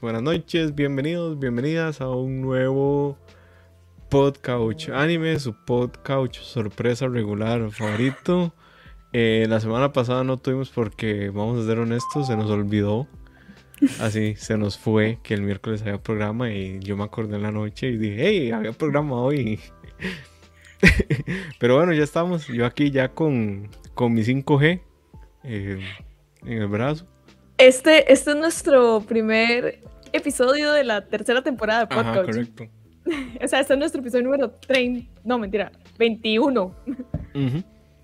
buenas noches, bienvenidos, bienvenidas a un nuevo Podcouch Anime, su Podcouch sorpresa regular favorito. Eh, la semana pasada no tuvimos porque, vamos a ser honestos, se nos olvidó. Así se nos fue que el miércoles había programa y yo me acordé en la noche y dije, hey, había programa hoy. Pero bueno, ya estamos. Yo aquí ya con, con mi 5G eh, en el brazo. Este, este es nuestro primer episodio de la tercera temporada de podcast. Ajá, correcto. o sea, este es nuestro episodio número 30. No, mentira, 21.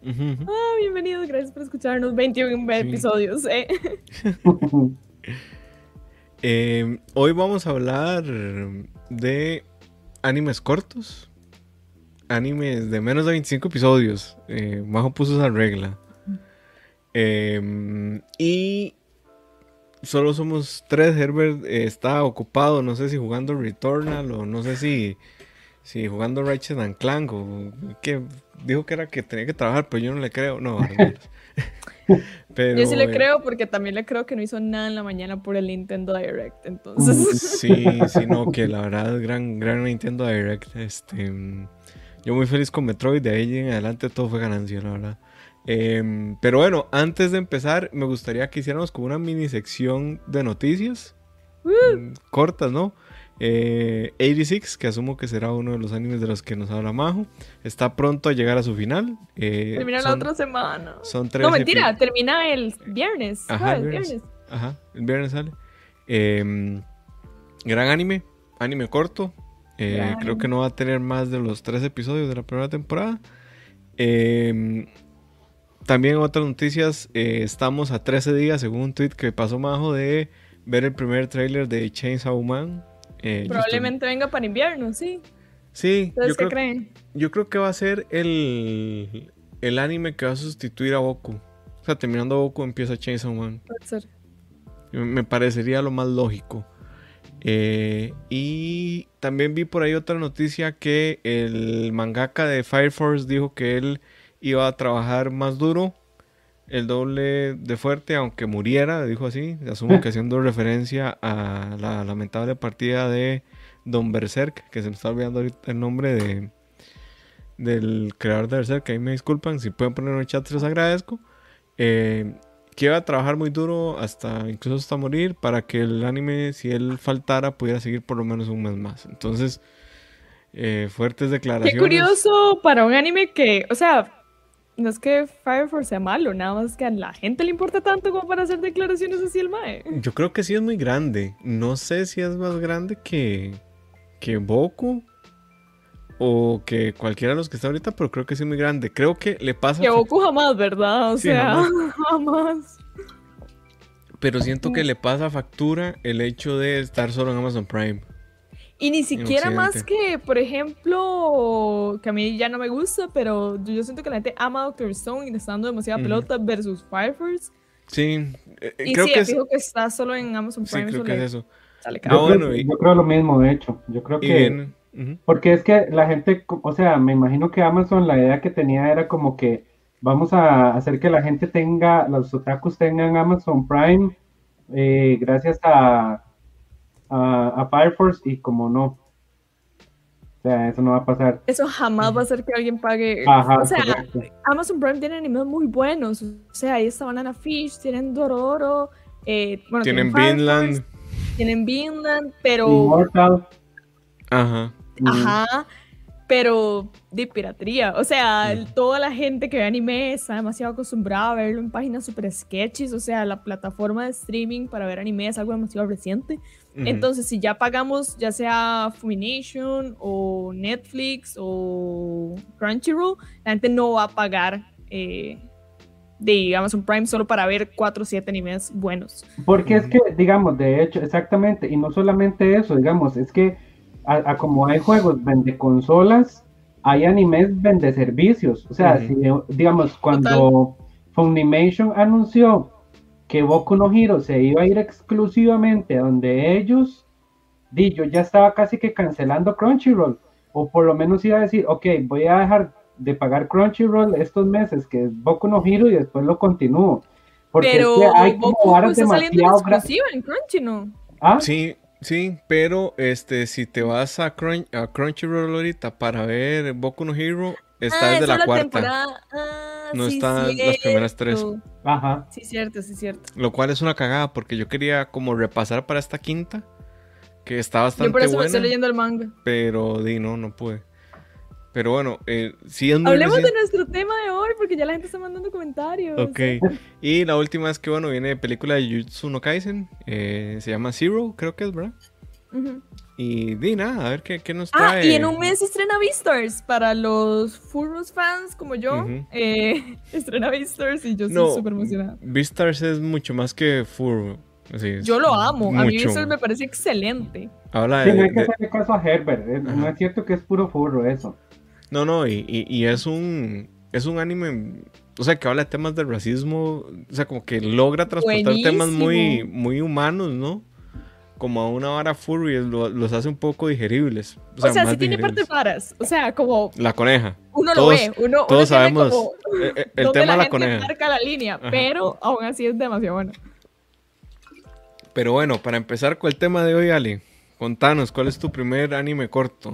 Ah, bienvenidos, gracias por escucharnos. 21 episodios. ¿eh? Em, hoy vamos a hablar de animes cortos. Animes de menos de 25 episodios. Eh, Majo puso esa regla. Em, y solo somos tres. Herbert eh, está ocupado, no sé si jugando Returnal o no sé si, si jugando Ratchet and Clank o que dijo que era que tenía que trabajar, pero yo no le creo. No, pero, yo sí le eh, creo porque también le creo que no hizo nada en la mañana por el Nintendo Direct, entonces. Sí, sí, no, que la verdad gran, gran Nintendo Direct. Este, yo muy feliz con Metroid, de ahí en adelante todo fue ganancia, la verdad. Em, pero bueno, antes de empezar, me gustaría que hiciéramos como una mini sección de noticias. Mm, cortas, ¿no? 86, eh, que asumo que será uno de los animes de los que nos habla Majo, está pronto a llegar a su final. Eh, termina la otra semana. Son tres no, mentira, termina el viernes. Ajá, el viernes. Ajá, el viernes sale. Em, gran anime, anime corto. Eh, creo que no va a tener más de los tres episodios de la primera temporada. También otras noticias, eh, estamos a 13 días, según un tweet que pasó Majo, de ver el primer tráiler de Chainsaw Man. Eh, Probablemente venga para invierno, sí. Sí. ¿Ustedes qué creen? Yo creo que va a ser el, el anime que va a sustituir a Goku. O sea, terminando Goku empieza Chainsaw Man. Puede ser. Me parecería lo más lógico. Eh, y también vi por ahí otra noticia que el mangaka de Fire Force dijo que él iba a trabajar más duro, el doble de fuerte, aunque muriera, dijo así. Asumo que haciendo referencia a la lamentable partida de Don Berserk, que se me está olvidando ahorita el nombre de del creador de Berserk, que ahí me disculpan, si pueden poner en el chat, les agradezco. Eh, que iba a trabajar muy duro hasta incluso hasta morir para que el anime, si él faltara, pudiera seguir por lo menos un mes más. Entonces, eh, fuertes declaraciones. Qué curioso para un anime que, o sea, no es que Fire Force sea malo, nada más que a la gente le importa tanto como para hacer declaraciones así el Mae. Yo creo que sí es muy grande. No sé si es más grande que, que Boku o que cualquiera de los que está ahorita, pero creo que sí es muy grande. Creo que le pasa. Que Boku jamás, ¿verdad? O sea, jamás. Pero siento que le pasa factura el hecho de estar solo en Amazon Prime. Y ni siquiera más que, por ejemplo, que a mí ya no me gusta, pero yo siento que la gente ama Doctor Stone y le está dando demasiada pelota versus Fire Force. Sí, eh, y creo sí, que fijo que está solo en Amazon Prime. Sí, creo que es eso. yo, bueno, creo, yo creo lo mismo, de hecho. Yo creo que... Porque es que la gente, o sea, me imagino que Amazon la idea que tenía era como que vamos a hacer que la gente tenga, los otakus tengan Amazon Prime eh, gracias a a, Fire Force y como no. O sea, eso no va a pasar. Eso jamás va a ser que alguien pague. o sea, Amazon Prime tiene animes muy buenos. O sea, ahí está Banana Fish, tienen Dororo, eh, bueno, tienen, Vinland. Tienen Vinland, pero. Immortal. Ajá. Ajá pero de piratería. O sea, toda la gente que ve anime está demasiado acostumbrada a verlo en páginas super sketches. O sea, la plataforma de streaming para ver anime es algo demasiado reciente. Entonces, si ya pagamos, ya sea Fumination o Netflix o Crunchyroll, la gente no va a pagar eh, de Amazon Prime solo para ver 4 o 7 animes buenos. Porque es que, digamos, de hecho, exactamente, y no solamente eso, digamos, es que a, como hay juegos vende consolas, hay animes vende servicios. O sea, digamos, cuando Funimation anunció que Boku no Hero se iba a ir exclusivamente a donde ellos, di, yo ya estaba casi que cancelando Crunchyroll, o por lo menos iba a decir, ok, voy a dejar de pagar Crunchyroll estos meses, que es Boku no Hero, y después lo continúo. Porque Pero hay como Boku está saliendo exclusiva en Crunchy, ¿no? ¿Ah? Sí, Sí, pero este, si te vas a, a Crunchyroll ahorita para ver Boku no Hero, está ah, desde la, cuarta. Ah, no están las primeras tres. Ajá. Sí, cierto, sí, cierto. Lo cual es una cagada porque yo quería como repasar para esta quinta, que está bastante Yo por eso me estoy leyendo el manga. Pero di, no, no pude. Pero bueno, eh, sí es muy Hablemos de nuestro tema de hoy, porque ya la gente está mandando comentarios. Ok. Y la última es que, bueno, viene de película de Jujutsu no Kaisen. Eh, se llama Zero, creo que es, ¿verdad? Y di nada, a ver qué, qué nos trae. Ah, y en un mes estrena Beastars para los Furros fans como yo. eh, estrena Beastars y yo estoy súper emocionada. Beastars es mucho más que Furro. yo lo amo, a mí Beastars me parece excelente. Habla de, no hay que hacerle caso a Herbert, no es cierto que es puro furro eso. No, no, y, y, es un es un anime, o sea, que habla de temas del racismo, o sea, como que logra transportar temas muy, muy humanos, ¿no? Como a una vara furry, los hace un poco digeribles. O sea, o sea sí tiene partes varas, o sea, como... La coneja. Uno lo ve, uno, todos sabemos eh, eh, el, tema de la, coneja. marca la línea, pero aún así es demasiado bueno. Pero bueno, para empezar con el tema de hoy, Ali, contanos, ¿cuál es tu primer anime corto?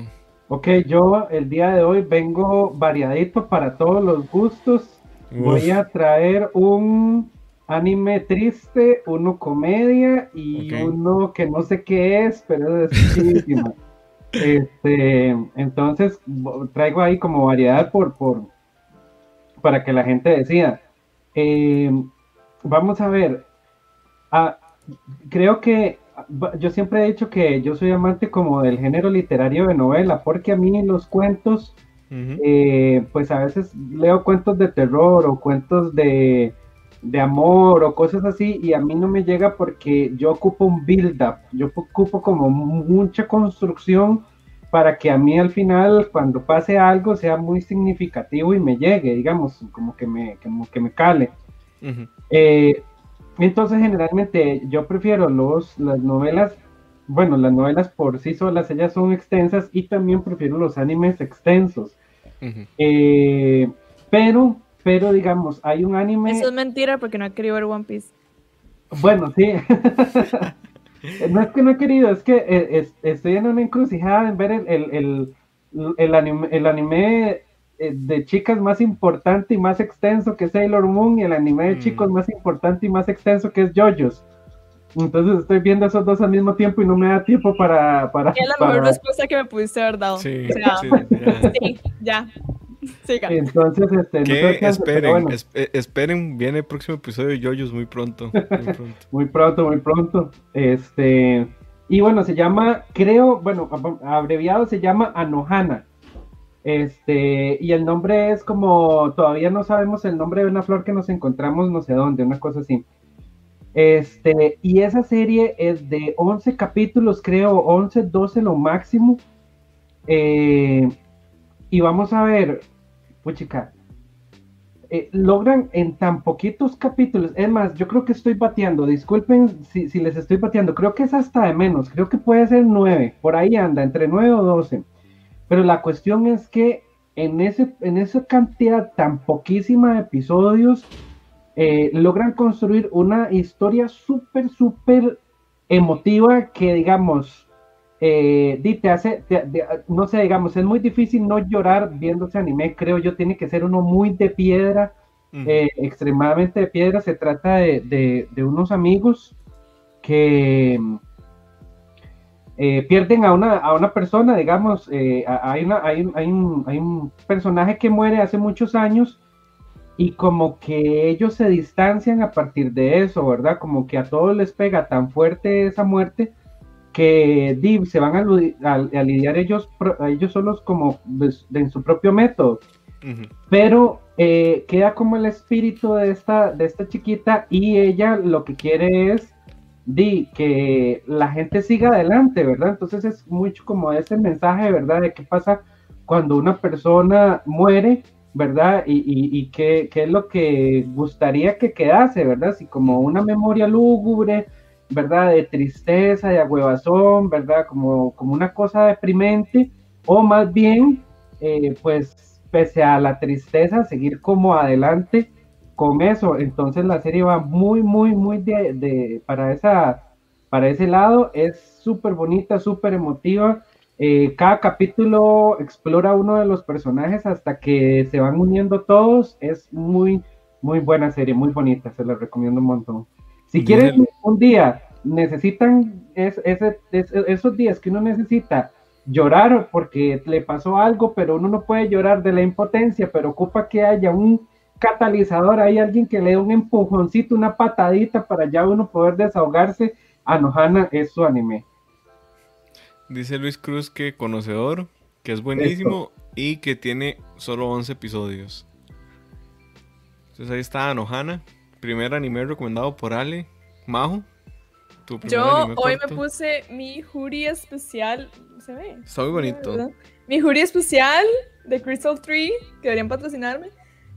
Ok, yo el día de hoy vengo variadito para todos los gustos. Voy a traer un anime triste, uno comedia y uno que no sé qué es, pero es muchísimo. este, entonces traigo ahí como variedad por, por para que la gente decida. Eh, vamos a ver. Ah, creo que yo siempre he dicho que yo soy amante como del género literario de novela, porque a mí los cuentos, eh, pues a veces leo cuentos de terror o cuentos de, amor o cosas así, y a mí no me llega porque yo ocupo un build-up, yo ocupo como mucha construcción para que a mí al final, cuando pase algo, sea muy significativo y me llegue, digamos, como que me, como que me cale. Entonces, generalmente yo prefiero los, las novelas, bueno, las novelas por sí solas, ellas son extensas y también prefiero los animes extensos. Eh, pero, pero digamos, hay un anime... Eso es mentira porque no he querido ver One Piece. Bueno, sí. no es que no he querido, es que eh, estoy en una encrucijada en ver el, el, anime, el anime eh, de chicas más importante y más extenso que Sailor Moon y el anime de mm. chicos más importante y más extenso que es JoJo's. Entonces estoy viendo esos dos al mismo tiempo y no me da tiempo para... para es la mejor respuesta que me pudiste haber dado. Sí, ya. Siga. Entonces, este, esperen, eh, esperen, viene el próximo episodio de JoJo's muy pronto. Muy pronto, muy pronto, muy pronto. Este, y bueno, se llama, creo, bueno, abreviado se llama Anohana. Este, y el nombre es como, todavía no sabemos el nombre de una flor que nos encontramos no sé dónde, una cosa así. Este, y esa serie es de 11 capítulos, creo, 11, 12 lo máximo. Eh, y vamos a ver, puchica, eh, logran en tan poquitos capítulos, es más, yo creo que estoy bateando, disculpen si, si les estoy bateando, creo que es hasta de menos, creo que puede ser 9, por ahí anda, entre 9 o 12 pero la cuestión es que en, ese, en esa cantidad tan poquísima de episodios, eh, logran construir una historia súper, súper emotiva que, digamos, eh, te hace, no sé, digamos, es muy difícil no llorar viendo ese anime, creo yo, tiene que ser uno muy de piedra, eh, extremadamente de piedra. Se trata de, de unos amigos que eh, pierden a una, a una persona, digamos, eh, hay, una, hay, un, hay, un, hay, un, personaje que muere hace muchos años y como que ellos se distancian a partir de eso, ¿verdad? Como que a todos les pega tan fuerte esa muerte que se van a, lidiar ellos, ellos solos como en su propio método. Pero eh, queda como el espíritu de esta, de esta chiquita y ella lo que quiere es di que la gente siga adelante, ¿verdad? Entonces es mucho como ese mensaje, ¿verdad? De qué pasa cuando una persona muere, ¿verdad? Y, y, qué, qué, es lo que gustaría que quedase, ¿verdad? Si como una memoria lúgubre, ¿verdad? De tristeza, de agüevazón, ¿verdad? Como, como una cosa deprimente, o más bien, eh, pues, pese a la tristeza, seguir como adelante con eso. Entonces la serie va muy, muy, muy de, para esa para ese lado. Es súper bonita, súper emotiva. Eh, cada capítulo explora uno de los personajes hasta que se van uniendo todos. Es muy, muy buena serie, muy bonita. Se la recomiendo un montón. Si quieren un día, necesitan esos días que uno necesita llorar porque le pasó algo, pero uno no puede llorar de la impotencia, pero ocupa que haya un catalizador, hay alguien que le dé un empujoncito, una patadita para ya uno poder desahogarse. Anohana es su anime. Dice Luis Cruz que conocedor, que es buenísimo y que tiene solo 11 episodios. Entonces ahí está Anohana, primer anime recomendado por Ale. Majo, Yo hoy me puse mi jury especial. ¿Se ve? Está muy bonito. Mi jury especial de Crystal Tree, que deberían patrocinarme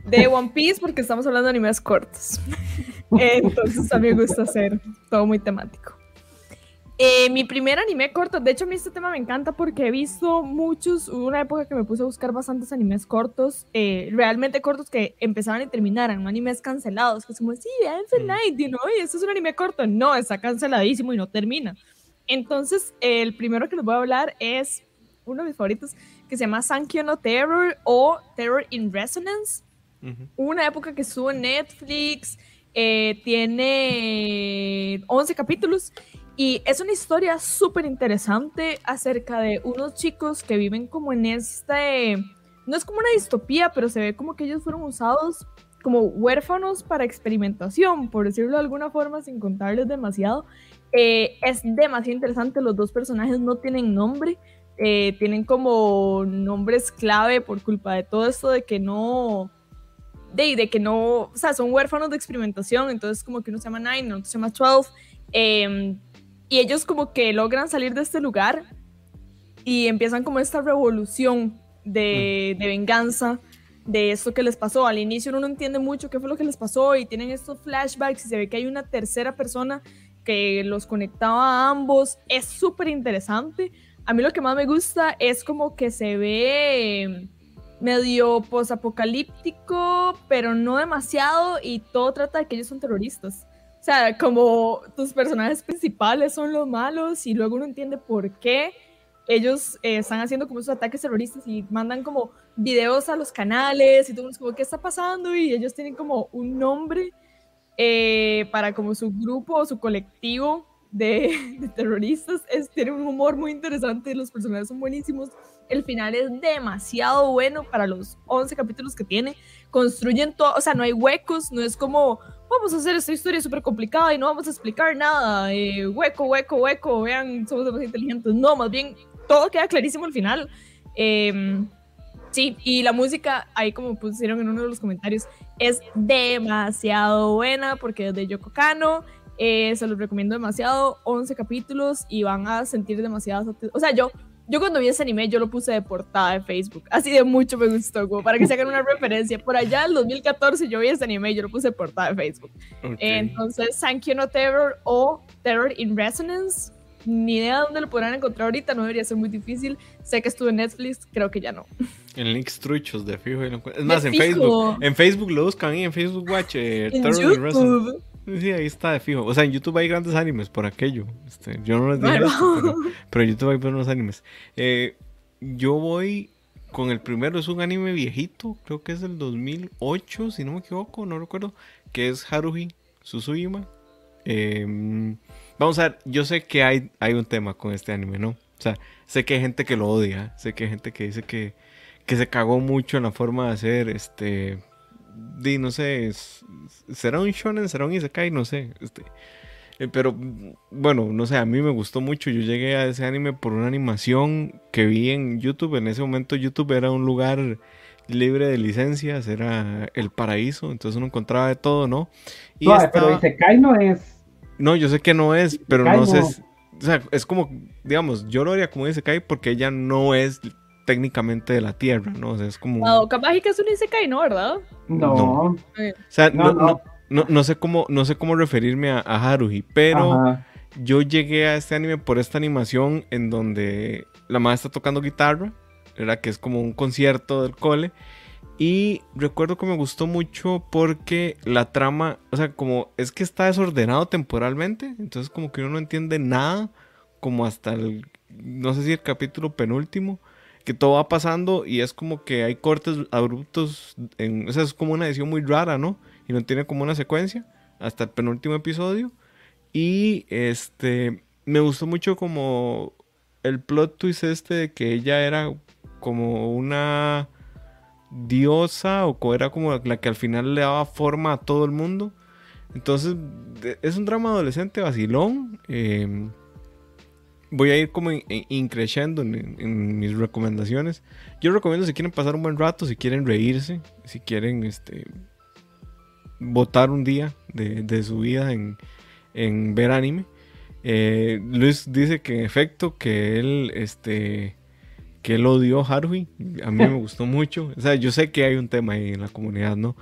de One Piece porque estamos hablando de animes cortos. Entonces a mí me gusta hacer todo muy temático. Eh, mi primer anime corto, de hecho a mí este tema me encanta porque he visto muchos, hubo una época que me puse a buscar bastantes animes cortos, eh, realmente cortos que empezaban y terminaran, no animes cancelados, que es como, sí, Ansel Night, y no, esto es un anime corto, no, está canceladísimo y no termina. Entonces, el primero que les voy a hablar es uno de mis favoritos, que se llama Sankyo no Terror o Terror in Resonance. Una época que estuvo en Netflix, eh, tiene 11 capítulos y es una historia súper interesante acerca de unos chicos que viven como en este, no es como una distopía, pero se ve como que ellos fueron usados como huérfanos para experimentación, por decirlo de alguna forma, sin contarles demasiado. Eh, es demasiado interesante, los dos personajes no tienen nombre, eh, tienen como nombres clave por culpa de todo esto de que no, de, de que no, o sea, son huérfanos de experimentación, entonces como que uno se llama Nine, otro se llama Twelve, em, y ellos como que logran salir de este lugar y empiezan como esta revolución de, de venganza de esto que les pasó. Al inicio uno no entiende mucho qué fue lo que les pasó y tienen estos flashbacks y se ve que hay una tercera persona que los conectaba a ambos. Es súper interesante. A mí lo que más me gusta es como que se ve medio posapocalíptico, pero no demasiado, y todo trata de que ellos son terroristas. O sea, como tus personajes principales son los malos y luego uno entiende por qué ellos eh, están haciendo como esos ataques terroristas y mandan como videos a los canales y todo es como, ¿qué está pasando? Y ellos tienen como un nombre eh, para como su grupo, su colectivo de, de terroristas. Es, tiene un humor muy interesante, los personajes son buenísimos el final es demasiado bueno para los 11 capítulos que tiene. Construyen todo, o sea, no hay huecos, no es como, vamos a hacer esta historia súper complicada y no vamos a explicar nada, eh, hueco, hueco, hueco, vean, somos demasiado inteligentes. No, más bien, todo queda clarísimo al final. Em, sí, y la música, ahí como pusieron en uno de los comentarios, es demasiado buena porque es de Yoko Kano. Eh, se los recomiendo demasiado, 11 capítulos y van a sentir demasiado... O sea, yo yo cuando vi ese anime, yo lo puse de portada de Facebook. Así de mucho me gustó, como para que se hagan una referencia. Por allá, en 2014, yo vi ese anime y yo lo puse de portada de Facebook. Entonces, Sankyo no Terror o Terror in Resonance. Ni idea de dónde lo podrán encontrar ahorita, no debería ser muy difícil. Sé que estuvo en Netflix, creo que ya no. En links truchos de fijo. Es más, en Facebook. En Facebook lo buscan y en Facebook Watch. Eh, Terror in Resonance. Sí, ahí está de fijo. O sea, en YouTube hay grandes animes por aquello. Este, yo no les digo pero, en YouTube hay buenos animes. Eh, yo voy con el primero, es un anime viejito, creo que es del 2008, si no me equivoco, no recuerdo, que es Haruhi Susuyima. Em, vamos a ver, yo sé que hay, hay un tema con este anime, ¿no? O sea, sé que hay gente que lo odia, sé que hay gente que dice que, que se cagó mucho en la forma de hacer este di, no sé, será un shonen, será un isekai, no sé, este, eh, pero bueno, no sé, a mí me gustó mucho, yo llegué a ese anime por una animación que vi en YouTube, en ese momento YouTube era un lugar libre de licencias, era el paraíso, entonces uno encontraba de todo, ¿no? Y no, pero Isekai no es. No, yo sé que no es, pero no sé, o sea, es como, digamos, yo lo haría como Isekai porque ella no es técnicamente de la Tierra, ¿no? O sea, es como... No, capaz que es un Isekai, ¿no? ¿Verdad? No. O sea, no, no, sé cómo, no sé cómo referirme a, Haruhi, pero yo llegué a este anime por esta animación en donde la madre está tocando guitarra, ¿verdad? Que es como un concierto del cole. Y recuerdo que me gustó mucho porque la trama, o sea, como es que está desordenado temporalmente, entonces como que uno no entiende nada, como hasta el, no sé si el capítulo penúltimo, que todo va pasando y es como que hay cortes abruptos, en, o sea, es como una edición muy rara, ¿no? Y no tiene como una secuencia hasta el penúltimo episodio. Y este, me gustó mucho como el plot twist este de que ella era como una diosa o era como la que al final le daba forma a todo el mundo. Entonces, es un drama adolescente vacilón. Em, voy a ir como increciendo en, mis recomendaciones. Yo recomiendo si quieren pasar un buen rato, si quieren reírse, si quieren este, votar un día de, su vida en, ver anime. Eh, Luis dice que en efecto que él este, que él odió Haruhi. A mí me gustó mucho. O sea, yo sé que hay un tema ahí en la comunidad, ¿no?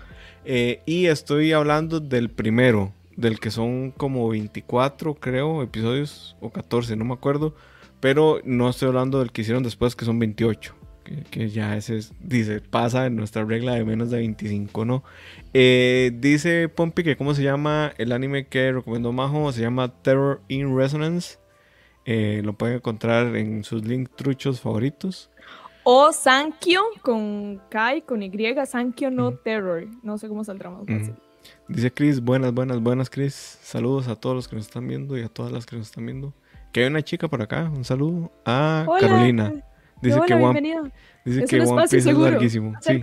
Eh, y estoy hablando del primero, del que son como 24, creo, episodios, o 14, no me acuerdo. Pero no estoy hablando del que hicieron después, que son 28. Que, ya ese dice, pasa en nuestra regla de menos de 25, ¿no? Eh, dice Pompi que cómo se llama el anime que recomendó Majo, se llama Terror in Resonance. Eh, lo pueden encontrar en sus link truchos favoritos. O Sankyo con Kai, con Y, Sankyo no Terror. No sé cómo saldrá más fácil. Dice Chris, buenas, buenas, buenas, Chris. Saludos a todos los que nos están viendo y a todas las que nos están viendo. Que hay una chica por acá, un saludo a Carolina. Dice que One, dice que One Piece es larguísimo. Sí,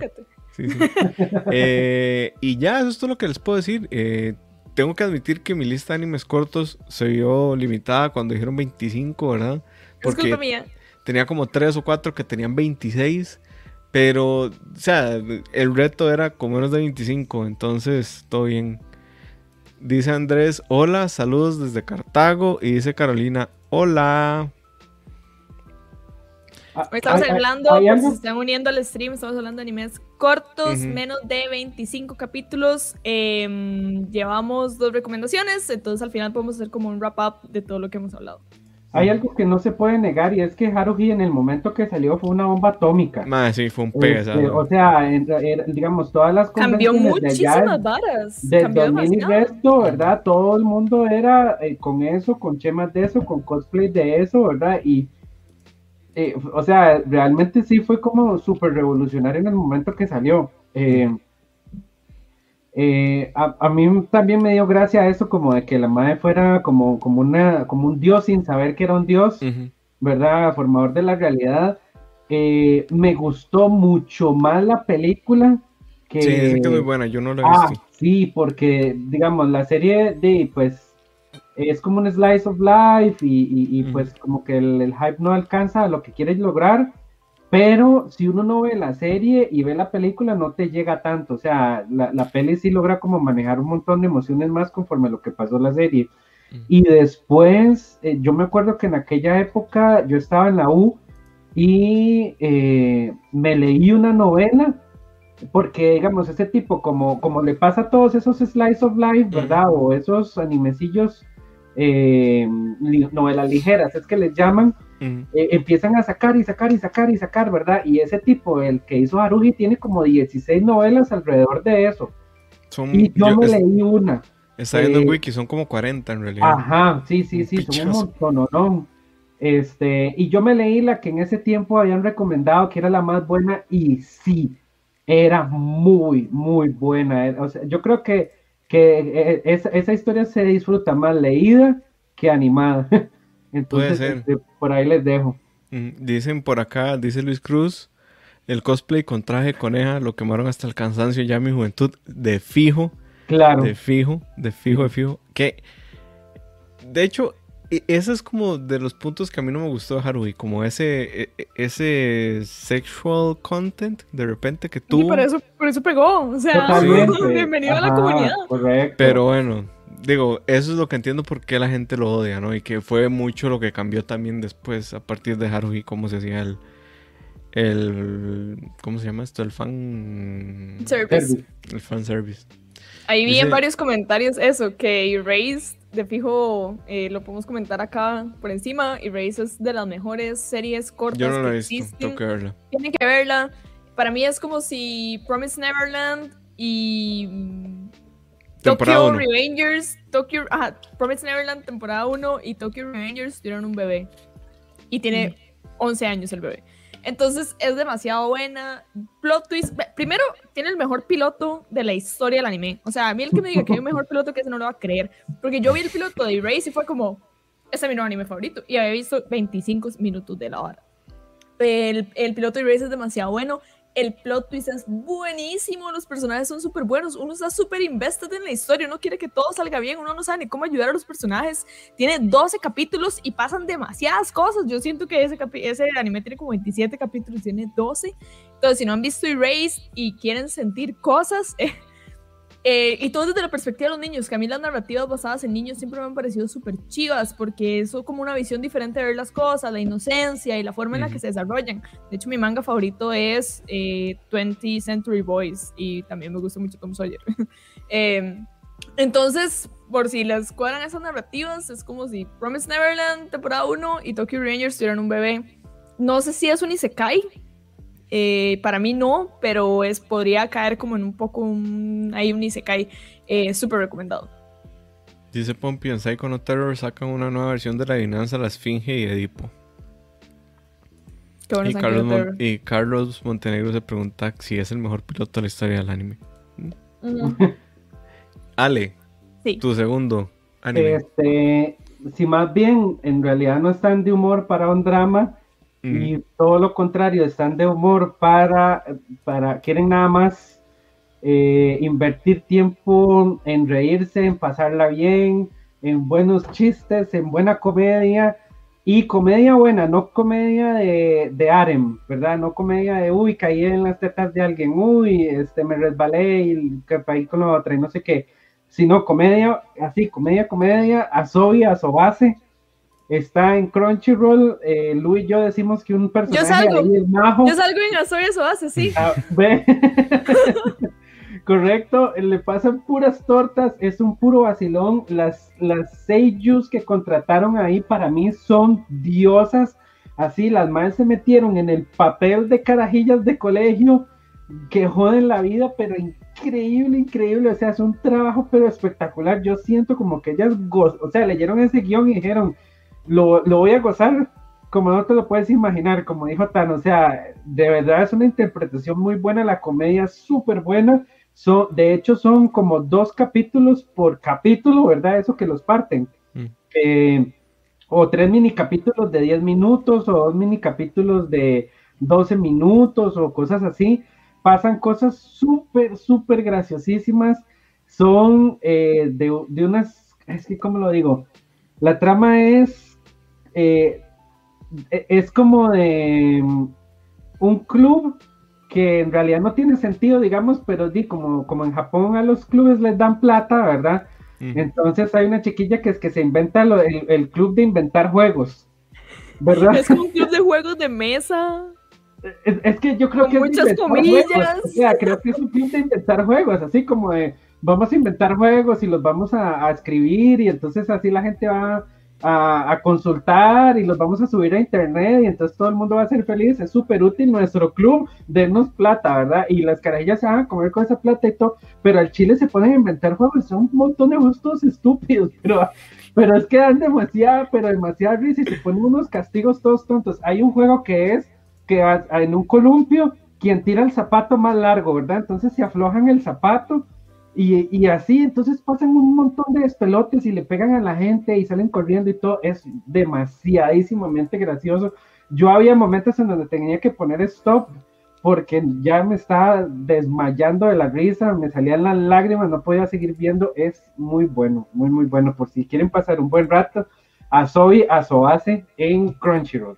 sí, sí. Eh, y ya, eso es todo lo que les puedo decir. Eh, tengo que admitir que mi lista de animes cortos se vio limitada cuando dijeron 25, ¿verdad? Porque tenía como 3 o 4 que tenían 26. Pero, o sea, el reto era con menos de 25, entonces todo bien. Dice Andrés, hola, saludos desde Cartago. Y dice Carolina, hola. Hoy estamos hablando, pues, se están uniendo al stream, estamos hablando de animes cortos, menos de 25 capítulos. Em, llevamos dos recomendaciones, entonces al final podemos hacer como un wrap up de todo lo que hemos hablado. Hay algo que no se puede negar y es que Haruhi en el momento que salió fue una bomba atómica. sí, fue un. Este, o sea, digamos, todas las Cambió muchísimas varas. De Cambió y resto, ¿verdad? Todo el mundo era eh, con eso, con chemas de eso, con cosplay de eso, ¿verdad? Y eh, o sea, realmente sí fue como súper revolucionario en el momento que salió. Eh, eh, a, mí también me dio gracia eso, como de que la madre fuera como, como, una, como un dios sin saber que era un dios, ¿verdad? Formador de la realidad. me gustó mucho más la película que... Sí, es que muy buena, yo no la he ah, visto. Sí, porque, digamos, la serie de, pues, es como un slice of life y, pues como que el, hype no alcanza lo que quieres lograr, pero si uno no ve la serie y ve la película no te llega tanto, o sea, la, la peli sí logra como manejar un montón de emociones más conforme a lo que pasó en la serie. Y después, eh, yo me acuerdo que en aquella época yo estaba en la U y eh, me leí una novela porque digamos, ese tipo, como, como le pasa a todos esos slice of life, ¿verdad? O esos animecillos eh, novelas ligeras, es que les llaman, eh, empiezan a sacar y sacar y sacar y sacar, ¿verdad? Y ese tipo, el que hizo Haruhi, tiene como 16 novelas alrededor de eso. y yo, me leí una. Está viendo en eh, Wiki, son como 40 en realidad. Ajá, sí, sí, sí, son un montón, ¿no? Este, y yo me leí la que en ese tiempo habían recomendado que era la más buena, y sí, era muy, muy buena. O sea, yo creo que que eh, esa, historia se disfruta más leída que animada. Entonces, este, por ahí les dejo. Dicen por acá, dice Luis Cruz, el cosplay con traje coneja lo quemaron hasta el cansancio ya mi juventud de fijo. Claro. De fijo, de fijo, de fijo. Que, de hecho, e, ese es como de los puntos que a mí no me gustó de Haruhi, como ese, e, e, ese sexual content de repente que tú... Y por eso, por eso pegó, o sea, bienvenido a la comunidad. Correcto. Pero bueno, digo, eso es lo que entiendo por qué la gente lo odia, ¿no? Y que fue mucho lo que cambió también después a partir de Haruhi, cómo se hacía el... el ¿Cómo se llama esto? El fan... Service. El fan service. Ahí vi en varios comentarios eso, que Erased de fijo eh, lo podemos comentar acá por encima. Erased es de las mejores series cortas Yo no la he visto, Tienen que verla. para mí es como si Promise Neverland y mm, Tokyo Revengers, Tokyo, Promise Neverland temporada 1 y Tokyo Revengers tuvieron un bebé. Y tiene 11 mm. años el bebé. Entonces es demasiado buena. Plot twist. Primero, tiene el mejor piloto de la historia del anime. O sea, a mí el que me diga que hay un mejor piloto que ese no lo va a creer. Porque yo vi el piloto de Erase y fue como, ese es mi nuevo anime favorito. Y había visto 25 minutos de la hora. El, el piloto de Erase es demasiado bueno el plot twist es buenísimo, los personajes son súper buenos, uno está súper invested en la historia, uno quiere que todo salga bien, uno no sabe ni cómo ayudar a los personajes. Tiene 12 capítulos y pasan demasiadas cosas. Yo siento que ese, ese anime tiene como 27 capítulos, tiene 12. Entonces, si no han visto Erase y quieren sentir cosas, eh, y todo desde la perspectiva de los niños, que a mí las narrativas basadas en niños siempre me han parecido súper chivas, porque eso como una visión diferente de ver las cosas, la inocencia y la forma en la que se desarrollan. De hecho, mi manga favorito es 20th eh, Century Boys y también me gusta mucho Tom Sawyer. Em, entonces, por si les cuadran esas narrativas, es como si Promise Neverland, temporada 1 y Tokyo Rangers tuvieran un bebé. No sé si es un Isekai, eh, para mí no, pero es, podría caer como en un poco un, ahí un Isekai eh, súper recomendado. Dice Pompey en Psycho No Terror sacan una nueva versión de la adivinanza La Esfinge y Edipo. y, Carlos y, Carlos Montenegro se pregunta si es el mejor piloto de la historia del anime. Ale, tu segundo anime. Este, si más bien en realidad no están de humor para un drama, y todo lo contrario, están de humor para, para quieren nada más eh, invertir tiempo en reírse, en pasarla bien, en buenos chistes, en buena comedia y comedia buena, no comedia de, de Arem, ¿verdad? No comedia de, uy, caí en las tetas de alguien, uy, este, me resbalé y ahí con la otra y no sé qué, sino comedia, así, comedia, comedia, a a Sobase Está en Crunchyroll. Eh, Lu y yo decimos que un personaje yo salgo, ahí es majo. Yo salgo en Asoy eso hace, sí. Ah, Correcto, le pasan puras tortas, es un puro vacilón. Las, las seiyus que contrataron ahí para mí son diosas. Así, las madres se metieron en el papel de carajillas de colegio que joden la vida, pero increíble, increíble. O sea, es un trabajo, pero espectacular. Yo siento como que ellas, o sea, leyeron ese guion y dijeron, lo, voy a gozar como no te lo puedes imaginar, como dijo Tan, o sea, de verdad es una interpretación muy buena, la comedia es súper buena, de hecho son como dos capítulos por capítulo, ¿verdad? Eso que los parten. Mm. Eh, o tres mini capítulos de 10 minutos, o dos mini capítulos de 12 minutos, o cosas así. Pasan cosas súper, súper graciosísimas. Son eh, de, de unas, es que, ¿cómo lo digo? La trama es eh, e, es como de mm, un club que en realidad no tiene sentido, digamos, pero di, como, como en Japón a los clubes les dan plata, ¿verdad? Entonces hay una chiquilla que es que se inventa el, club de inventar juegos, ¿verdad? Es como un club de juegos de mesa. Es, que yo creo que muchas comillas. O sea, creo que es un club de inventar juegos, así como de vamos a inventar juegos y los vamos a escribir y entonces así la gente va a, consultar y los vamos a subir a internet y entonces todo el mundo va a ser feliz. Es súper útil nuestro club, denos plata, ¿verdad? Y las carajillas se van a comer con esa plata pero al chile se pueden inventar juegos, son un montón de gustos estúpidos, pero, pero es que dan demasiada, pero demasiada risa y se ponen unos castigos todos tontos. Hay un juego que es que en un columpio, quien tira el zapato más largo, ¿verdad? Entonces se aflojan el zapato y, así, entonces pasan un montón de despelotes y le pegan a la gente y salen corriendo y todo. Es demasiadísimamente gracioso. Yo había momentos en donde tenía que poner stop porque ya me estaba desmayando de la risa, me salían las lágrimas, no podía seguir viendo. Es muy bueno, muy, muy bueno. Por si quieren pasar un buen rato, a Zoe, a Soace en Crunchyroll.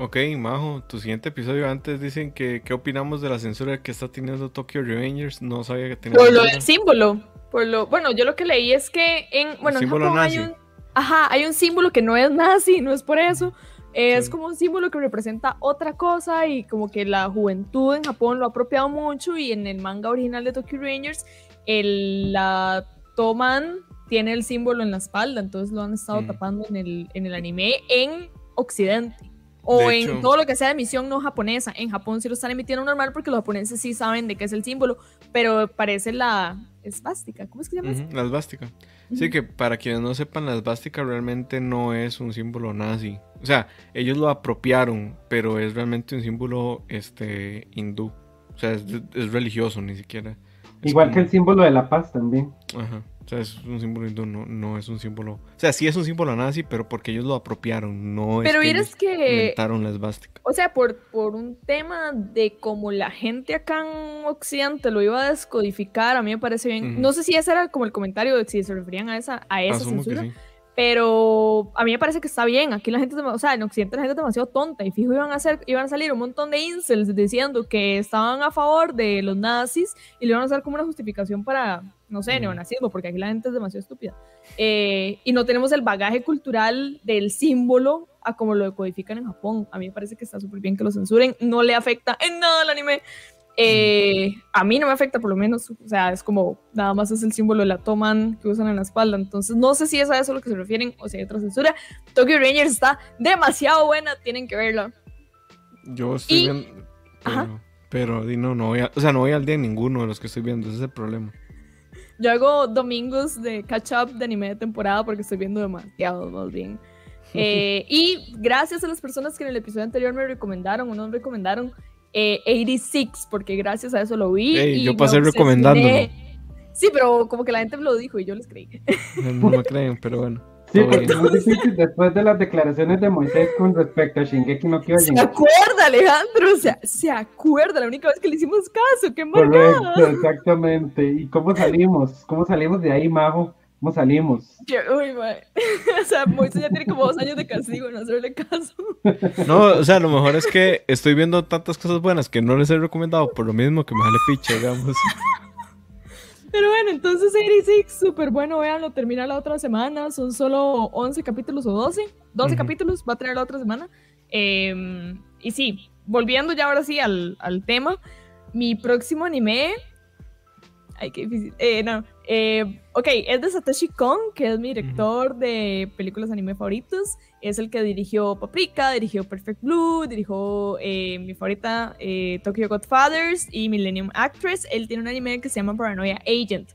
Ok, Majo, tu siguiente episodio antes dicen que qué opinamos de la censura que está teniendo Tokyo Revengers. No sabía que tenía. Por lo del símbolo. Por lo, bueno, yo lo que leí es que en. Bueno, en Japón hay un. Ajá, hay un símbolo que no es nazi, no es por eso. Es como un símbolo que representa otra cosa y como que la juventud en Japón lo ha apropiado mucho y en el manga original de Tokyo Rangers el, la toman tiene el símbolo en la espalda, entonces lo han estado mm. tapando en el, en el anime en Occidente O en todo lo que sea emisión no japonesa. En Japón sí lo están emitiendo normal porque los japoneses sí saben de qué es el símbolo, pero parece la esvástica. ¿Cómo es que se llama? La esvástica. Sí, que para quienes no sepan, la esvástica realmente no es un símbolo nazi. O sea, ellos lo apropiaron, pero es realmente un símbolo este, hindú. O sea, es, religioso, ni siquiera. Igual que el símbolo de la paz también. Ajá. O sea, es un símbolo no, no es un símbolo. O sea, sí es un símbolo nazi, pero porque ellos lo apropiaron, no es que, ellos que inventaron la esvástica. O sea, por, por un tema de cómo la gente acá en Occidente lo iba a descodificar, a mí me parece bien. No sé si ese era como el comentario de si se referían a esa, a esa censura. Pero a mí me parece que está bien. Aquí la gente, o sea, en Occidente la gente es demasiado tonta. Y fijo, iban a, hacer, iban a salir un montón de incels diciendo que estaban a favor de los nazis y lo iban a hacer como una justificación para, no sé, neonazismo, porque aquí la gente es demasiado estúpida. Eh, y no tenemos el bagaje cultural del símbolo a como lo decodifican en Japón. A mí me parece que está súper bien que lo censuren. No le afecta en nada al anime. Eh, a mí no me afecta por lo menos, o sea, es como nada más es el símbolo de la toman que usan en la espalda, entonces no sé si es a eso a lo que se refieren o si hay otra censura. Tokyo Rangers está demasiado buena, tienen que verla. Yo estoy viendo, pero, no, no voy o sea, no voy al día en ninguno de los que estoy viendo, ese es el problema. Yo hago domingos de catch up de anime de temporada porque estoy viendo demasiado más bien. Eh, y gracias a las personas que en el episodio anterior me recomendaron o no me recomendaron 86, eh, porque gracias a eso lo vi. y yo pasé recomendándolo. Sí, pero como que la gente me lo dijo y yo les creí. No me creen, pero bueno. Sí, porque es muy difícil después de las declaraciones de Moisés con respecto a Shingeki no Kyojin. Se acuerda, Alejandro, o sea, se acuerda, la única vez que le hicimos caso, qué mal. Correcto, exactamente. ¿Y cómo salimos? ¿Cómo salimos de ahí, Majo? ¿Cómo salimos? Uy, o sea, Moisés ya tiene como dos años de castigo no hacerle caso. No, o sea, lo mejor es que estoy viendo tantas cosas buenas que no les he recomendado por lo mismo que me sale picha, digamos. Pero bueno, entonces 86, súper bueno, véanlo, termina la otra semana, son solo 11 capítulos o 12, 12 capítulos, va a tener la otra semana. Em, y sí, volviendo ya ahora sí al, al tema, mi próximo anime Ay, qué difícil. Eh, no. Eh, ok, es de Satoshi Kon, que es mi director de películas anime favoritos. Es el que dirigió Paprika, dirigió Perfect Blue, dirigió eh, mi favorita Tokyo Godfathers y Millennium Actress. Él tiene un anime que se llama Paranoia Agent.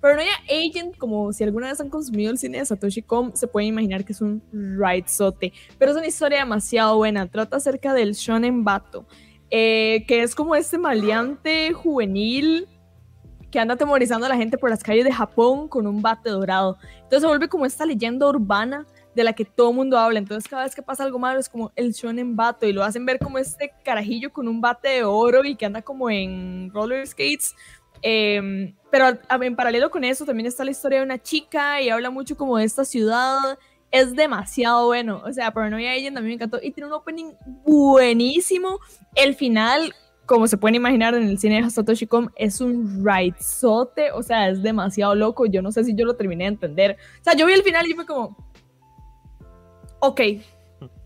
Paranoia Agent, como si alguna vez han consumido el cine de Satoshi Kon, se puede imaginar que es un sote. Pero es una historia demasiado buena. Trata acerca del Shonen Bato, que es como este maleante juvenil que anda atemorizando a la gente por las calles de Japón con un bate dorado. Entonces se vuelve como esta leyenda urbana de la que todo el mundo habla. Entonces cada vez que pasa algo malo es como el shonen bato y lo hacen ver como este carajillo con un bate de oro y que anda como en roller skates. Em, pero en paralelo con eso también está la historia de una chica y habla mucho como de esta ciudad. Es demasiado bueno. O sea, Paranoia Agent mí me encantó y tiene un opening buenísimo. El final como se pueden imaginar en el cine de Satoshi Kon, es un ridezote, o sea, es demasiado loco, yo no sé si yo lo terminé de entender. O sea, yo vi el final y fue como, ok,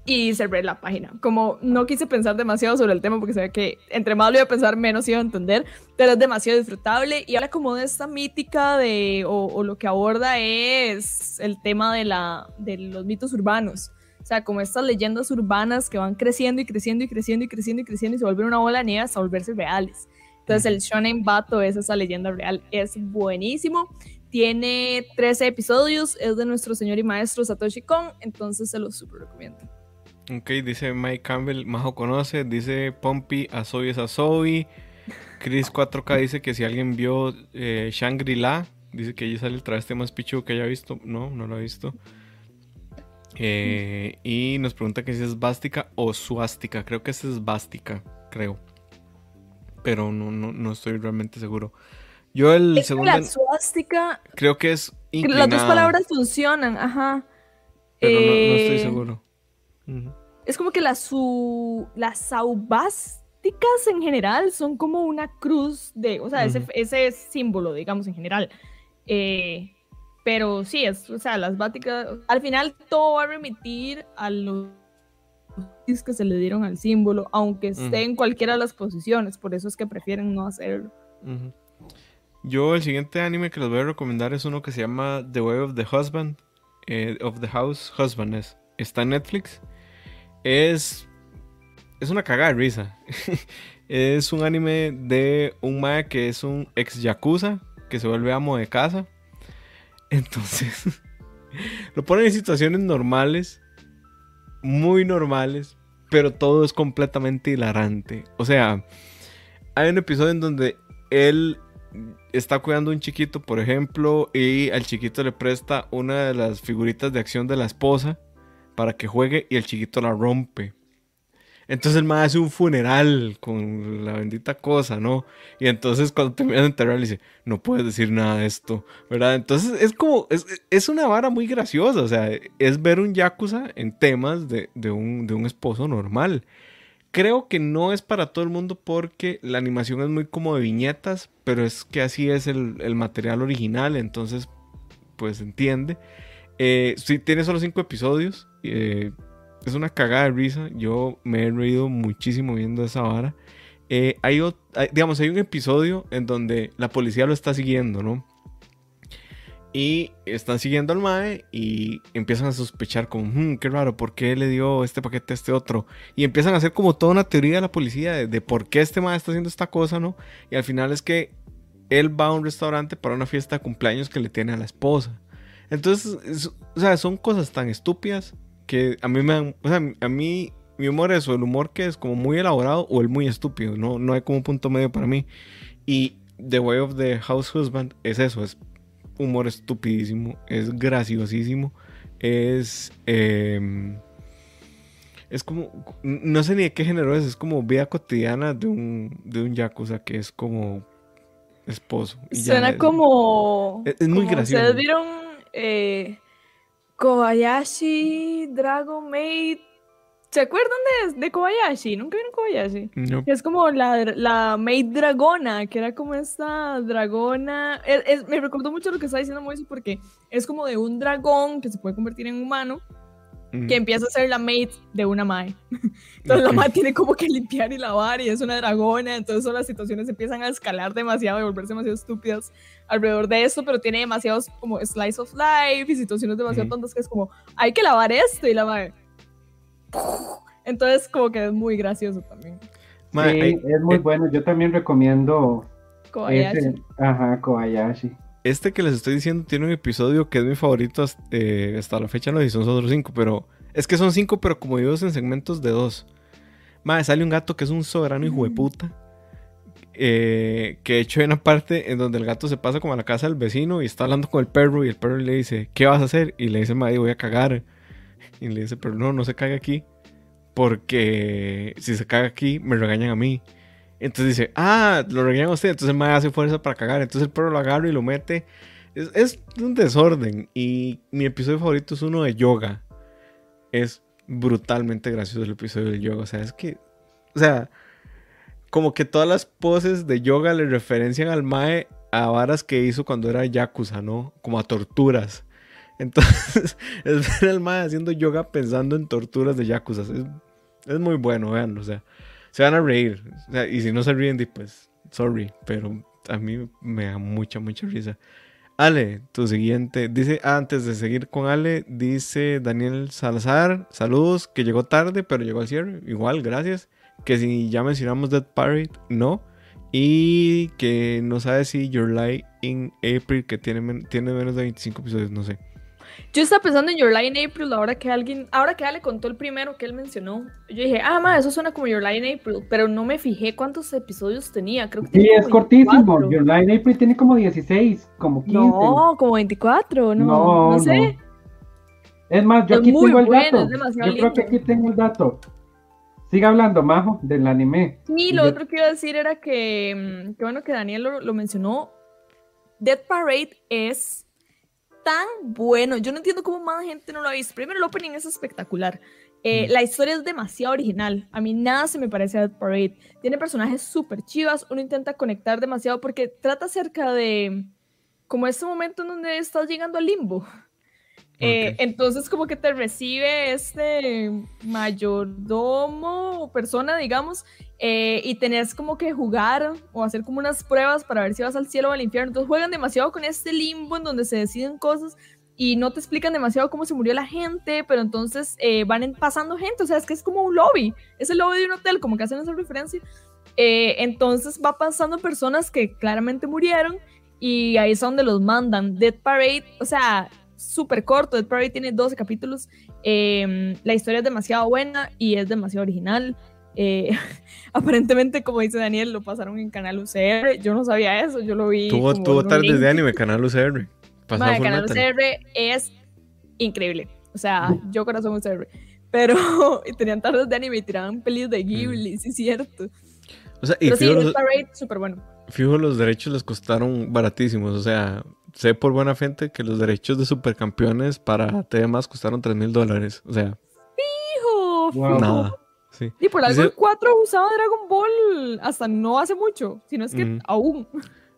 y cerré la página. Como no quise pensar demasiado sobre el tema porque sabía que entre más lo iba a pensar, menos iba a entender, pero es demasiado disfrutable y habla como de esta mítica de, o, o lo que aborda es el tema de, la, de los mitos urbanos. Sea, como estas leyendas urbanas que van creciendo y creciendo y creciendo y creciendo y creciendo y se vuelven una bola de nieve hasta volverse reales. Entonces el Shonen Bato es esa leyenda real, es buenísimo. Tiene 13 episodios, es de nuestro señor y maestro Satoshi Kon, entonces se lo súper recomiendo. Ok, dice Mike Campbell, Majo conoce, dice Pompey, Asoy es Asoy. Chris 4K dice que si alguien vio eh, Shangri-La, dice que allí sale el traste más pichu que haya visto. No, no lo ha visto. Eh, y nos pregunta que si es bástica o suástica. Creo que es esvástica, creo. Pero no, no, no estoy realmente seguro. Yo el segundo. La suástica. Creo que es. Las dos palabras funcionan, ajá. Pero no, estoy eh, seguro. Es como que las su. Las saubásticas en general son como una cruz de. O sea, ese, ese símbolo, digamos, en general. Eh, pero sí, es, o sea, las báticas, al final todo va a remitir a los que se le dieron al símbolo, aunque esté en cualquiera de las posiciones, por eso es que prefieren no hacerlo. Yo el siguiente anime que les voy a recomendar es uno que se llama The Way of the Husband, eh, of the House Husband es. Está en Netflix. Es es una cagada de risa. es un anime de un mae que es un ex yakuza que se vuelve amo de casa. Entonces, lo ponen en situaciones normales, muy normales, pero todo es completamente hilarante. O sea, hay un episodio en donde él está cuidando a un chiquito, por ejemplo, y al chiquito le presta una de las figuritas de acción de la esposa para que juegue y el chiquito la rompe. Entonces el mae hace un funeral con la bendita cosa, ¿no? Y entonces cuando termina de enterrar le dice, no puedes decir nada de esto, ¿verdad? Entonces es como, es, una vara muy graciosa, o sea, es ver un Yakuza en temas de, un, de un esposo normal. Creo que no es para todo el mundo porque la animación es muy como de viñetas, pero es que así es el, material original, entonces pues entiende. Eh, si tiene solo cinco episodios, eh, es una cagada de risa. Yo me he reído muchísimo viendo esa vara. Eh, hay, digamos, hay un episodio en donde la policía lo está siguiendo, ¿no? Y están siguiendo al Mae y empiezan a sospechar como, hmm, qué raro, ¿por qué le dio este paquete a este otro? Y empiezan a hacer como toda una teoría de la policía de, por qué este Mae está haciendo esta cosa, ¿no? Y al final es que él va a un restaurante para una fiesta de cumpleaños que le tiene a la esposa. Entonces, o sea, son cosas tan estúpidas que a mí me o sea, a mí mi humor es o el humor que es como muy elaborado o el muy estúpido, no, no hay como un punto medio para mí. Y The Way of the House Husband es eso, es humor estupidísimo, es graciosísimo, es... Em, es como, no sé ni de qué género es, es como vida cotidiana de un, de un yakuza que es como esposo. Suena como... Es, muy gracioso. ¿Ustedes vieron eh, Kobayashi Dragon Maid ¿Se acuerdan de, de Kobayashi? ¿Nunca vieron Kobayashi? No. Es como la, la Maid Dragona, que era como esta dragona. me recordó mucho lo que estaba diciendo Moisés porque es como de un dragón que se puede convertir en humano, que empieza a ser la maid de una Mae. Entonces la Mae tiene como que limpiar y lavar y es una dragona. Entonces las situaciones empiezan a escalar demasiado y volverse demasiado estúpidas alrededor de esto, pero tiene demasiados como slice of life y situaciones demasiado tontas que es como, hay que lavar esto y la Mae entonces, como que es muy gracioso también. sí, es muy bueno. Yo también recomiendo. Kobayashi. ajá, Kobayashi. Este que les estoy diciendo tiene un episodio que es mi favorito eh, hasta, la fecha, no, y son solo cinco, pero es que son cinco, pero como digo, en segmentos de dos. Madre, sale un gato que es un soberano hijo de mm. puta. Eh, que de hecho hay una parte en donde el gato se pasa como a la casa del vecino y está hablando con el perro y el perro le dice, ¿qué vas a hacer? Y le dice, madre, voy a cagar. Y le dice, pero no, no se cague aquí. Porque si se caga aquí, me regañan a mí. Entonces dice, ah, lo regañan a usted. Entonces me hace fuerza para cagar. Entonces el perro lo agarra y lo mete. Es, un desorden. Y mi episodio favorito es uno de yoga. Es brutalmente gracioso el episodio del yoga. O sea, es que. O sea, como que todas las poses de yoga le referencian al Mae a varas que hizo cuando era Yakuza, ¿no? Como a torturas. Entonces, es ver al mae haciendo yoga pensando en torturas de yakuza. Es, muy bueno, vean, o sea, se van a reír. y si no se ríen, pues, sorry, pero a mí me da mucha, mucha risa. Ale, tu siguiente. Dice, antes de seguir con Ale, dice Daniel Salazar, saludos, que llegó tarde, pero llegó al cierre. Igual, gracias. Que si ya mencionamos Dead Parade, no. Y que no sabe si Your Light in April, que tiene, tiene menos de 25 episodios, no sé. Yo estaba pensando en Your Lie in April, ahora que alguien, ahora que Ale contó el primero que él mencionó. Yo dije, ah, ma, eso suena como Your Lie in April, pero no me fijé cuántos episodios tenía. Creo que sí, es cortísimo. Your Lie in April tiene como 16, como 15. No, como 24, no, no, sé. Es más, yo aquí tengo el dato. Yo creo que aquí tengo el dato. Siga hablando, Majo, del anime. Sí, lo otro que iba a decir era que, mm, que bueno que Daniel lo, lo mencionó. Dead Parade es tan bueno. Yo no entiendo cómo más gente no lo ha visto. Primero, el opening es espectacular. Eh, la historia es demasiado original. A mí nada se me parece a Dead Parade. Tiene personajes súper chivas. Uno intenta conectar demasiado porque trata acerca de como ese momento en donde estás llegando al limbo. Eh, entonces como que te recibe este mayordomo o persona, digamos, eh, y tenés como que jugar o hacer como unas pruebas para ver si vas al cielo o al infierno. Entonces juegan demasiado con este limbo en donde se deciden cosas y no te explican demasiado cómo se murió la gente, pero entonces eh, van pasando gente, o sea, es que es como un lobby, es el lobby de un hotel, como que hacen esa referencia. Eh, entonces va pasando personas que claramente murieron y ahí es donde los mandan. Dead Parade, o sea, súper corto, Dead Parade tiene 12 capítulos, em, la historia es demasiado buena y es demasiado original. Eh, aparentemente, como dice Daniel, lo pasaron en Canal UCR. Yo no sabía eso, yo lo vi. Tuvo, tuvo tardes de anime, Canal UCR. Madre, Canal UCR es increíble. O sea, yo corazón UCR. Pero tenían tardes de anime y tiraban pelis de Ghibli, sí es cierto. O sea, y Pero sí, los, súper bueno. Fijo, los derechos les costaron baratísimos. O sea, sé por buena gente que los derechos de supercampeones para temas costaron 3 mil dólares. O sea, fijo, fijo. Nada. Y por algo el 4 usaba Dragon Ball hasta no hace mucho, sino es que aún.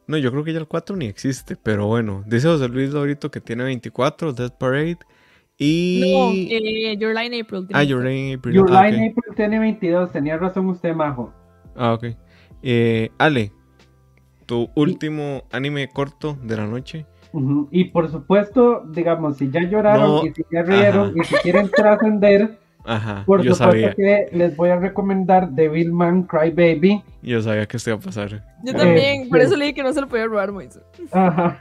No, yo creo que ya el 4 ni existe, pero bueno. Dice José Luis Laurito que tiene 24, Death Parade. Y. No, eh, Your Line April. Ah, Your Line April. Your ah, Line April tiene 22, tenía razón usted, Majo. Ah, ok. Eh, Ale, tu último anime corto de la noche. Y por supuesto, digamos, si ya lloraron y si ya rieron y si quieren trascender Ajá, Por supuesto que les voy a recomendar Devilman Crybaby. Yo sabía que esto iba a pasar. Yo también, por eso le dije que no se lo podía robar, Moisés. Ajá.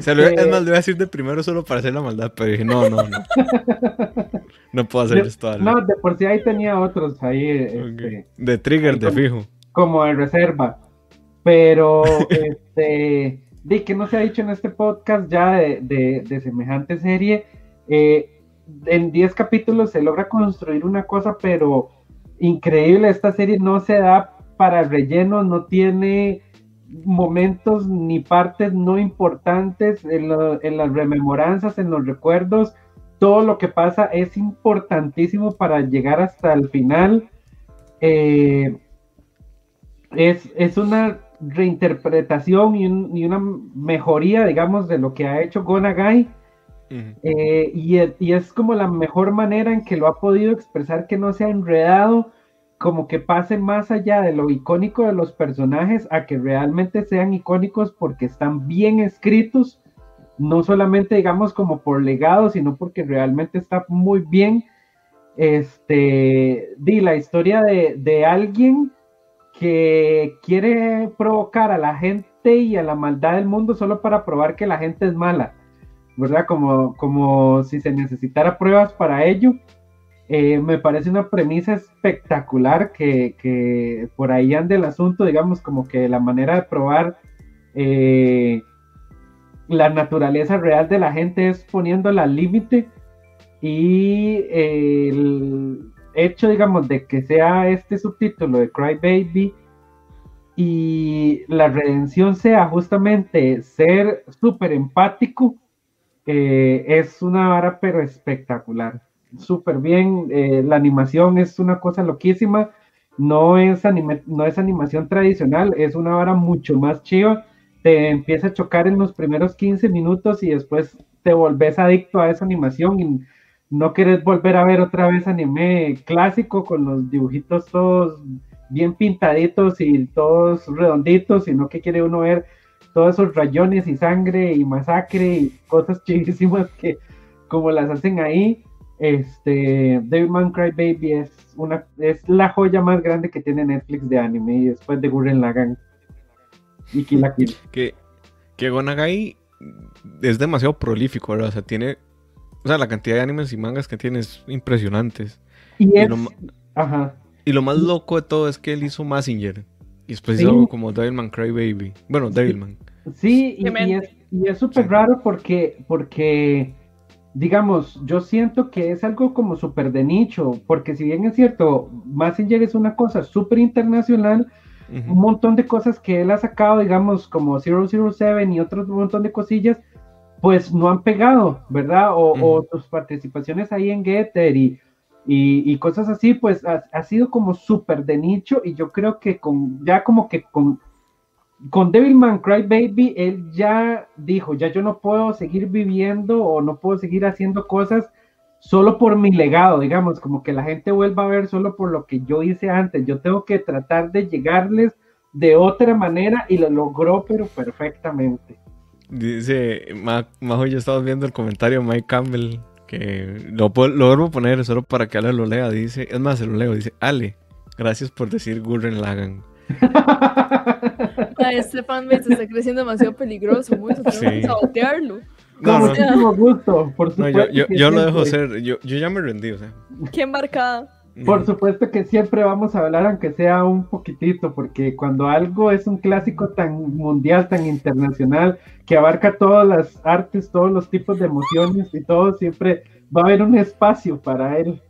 Se lo, es más, le voy a decir de primero solo para hacer la maldad, pero dije, no, no, no. no puedo hacer esto. No, de por sí ahí tenía otros ahí. Este, de trigger, de fijo. Como de reserva. Pero, este, de que no se ha dicho en este podcast ya de, de, de semejante serie. Eh, en 10 capítulos se logra construir una cosa, pero increíble. Esta serie no se da para relleno, no tiene momentos ni partes no importantes en, las rememoranzas, en los recuerdos. Todo lo que pasa es importantísimo para llegar hasta el final. Eh, es, es, una reinterpretación y, y, una mejoría, digamos, de lo que ha hecho Gonagai eh, y, es como la mejor manera en que lo ha podido expresar que no se ha enredado, como que pase más allá de lo icónico de los personajes a que realmente sean icónicos porque están bien escritos, no solamente digamos como por legado, sino porque realmente está muy bien. Este, di la historia de, de alguien que quiere provocar a la gente y a la maldad del mundo solo para probar que la gente es mala ¿verdad? Como, como si se necesitara pruebas para ello. Eh, me parece una premisa espectacular que, por ahí anda el asunto, digamos, como que la manera de probar eh, la naturaleza real de la gente es poniéndola al límite y el hecho, digamos, de que sea este subtítulo de Cry Baby y la redención sea justamente ser súper empático eh, es una vara pero espectacular. Súper bien, eh, la animación es una cosa loquísima, no es, no es animación tradicional, es una vara mucho más chiva, te empieza a chocar en los primeros 15 minutos y después te volvés adicto a esa animación y no querés volver a ver otra vez anime clásico con los dibujitos todos bien pintaditos y todos redonditos, sino que quiere uno ver todos esos rayones y sangre y masacre y cosas chivísimas que como las hacen ahí, este, Devilman Cry Baby es una es la joya más grande que tiene Netflix de anime y después de Gurren Lagann y Kill la Kill. Que, que Gonagai es demasiado prolífico, ¿verdad? O sea, tiene o sea, la cantidad de animes y mangas que tiene es impresionantes. Y, es, lo, ajá. y lo más loco de todo es que él hizo Massinger. Y después hizo como Devilman Cry Baby. Bueno, Devilman. Sí, y, es súper raro porque, porque, digamos, yo siento que es algo como súper de nicho, porque si bien es cierto, Massinger es una cosa súper internacional, un montón de cosas que él ha sacado, digamos, como 007 y otro montón de cosillas, pues no han pegado, ¿verdad? O, o sus participaciones ahí en Getter y y, cosas así, pues ha, sido como súper de nicho y yo creo que con, ya como que con, con Devilman Cry Baby, él ya dijo, ya yo no puedo seguir viviendo o no puedo seguir haciendo cosas solo por mi legado, digamos, como que la gente vuelva a ver solo por lo que yo hice antes, yo tengo que tratar de llegarles de otra manera y lo logró, pero perfectamente. Dice, Majo yo estamos viendo el comentario de Mike Campbell, que lo, lo vuelvo a poner solo para que Ale lo lea. Dice, es más, se lo leo. Dice, Ale, gracias por decir Gurren Lagan. este fanbase está creciendo demasiado peligroso, mucho, tenemos que sabotearlo. No, Con muchísimo gusto, por supuesto. yo, yo, yo lo dejo ser, yo, yo ya me rendí, o sea. Qué embarcada. Por supuesto que siempre vamos a hablar, aunque sea un poquitito, porque cuando algo es un clásico tan mundial, tan internacional, que abarca todas las artes, todos los tipos de emociones y todo, siempre va a haber un espacio para él.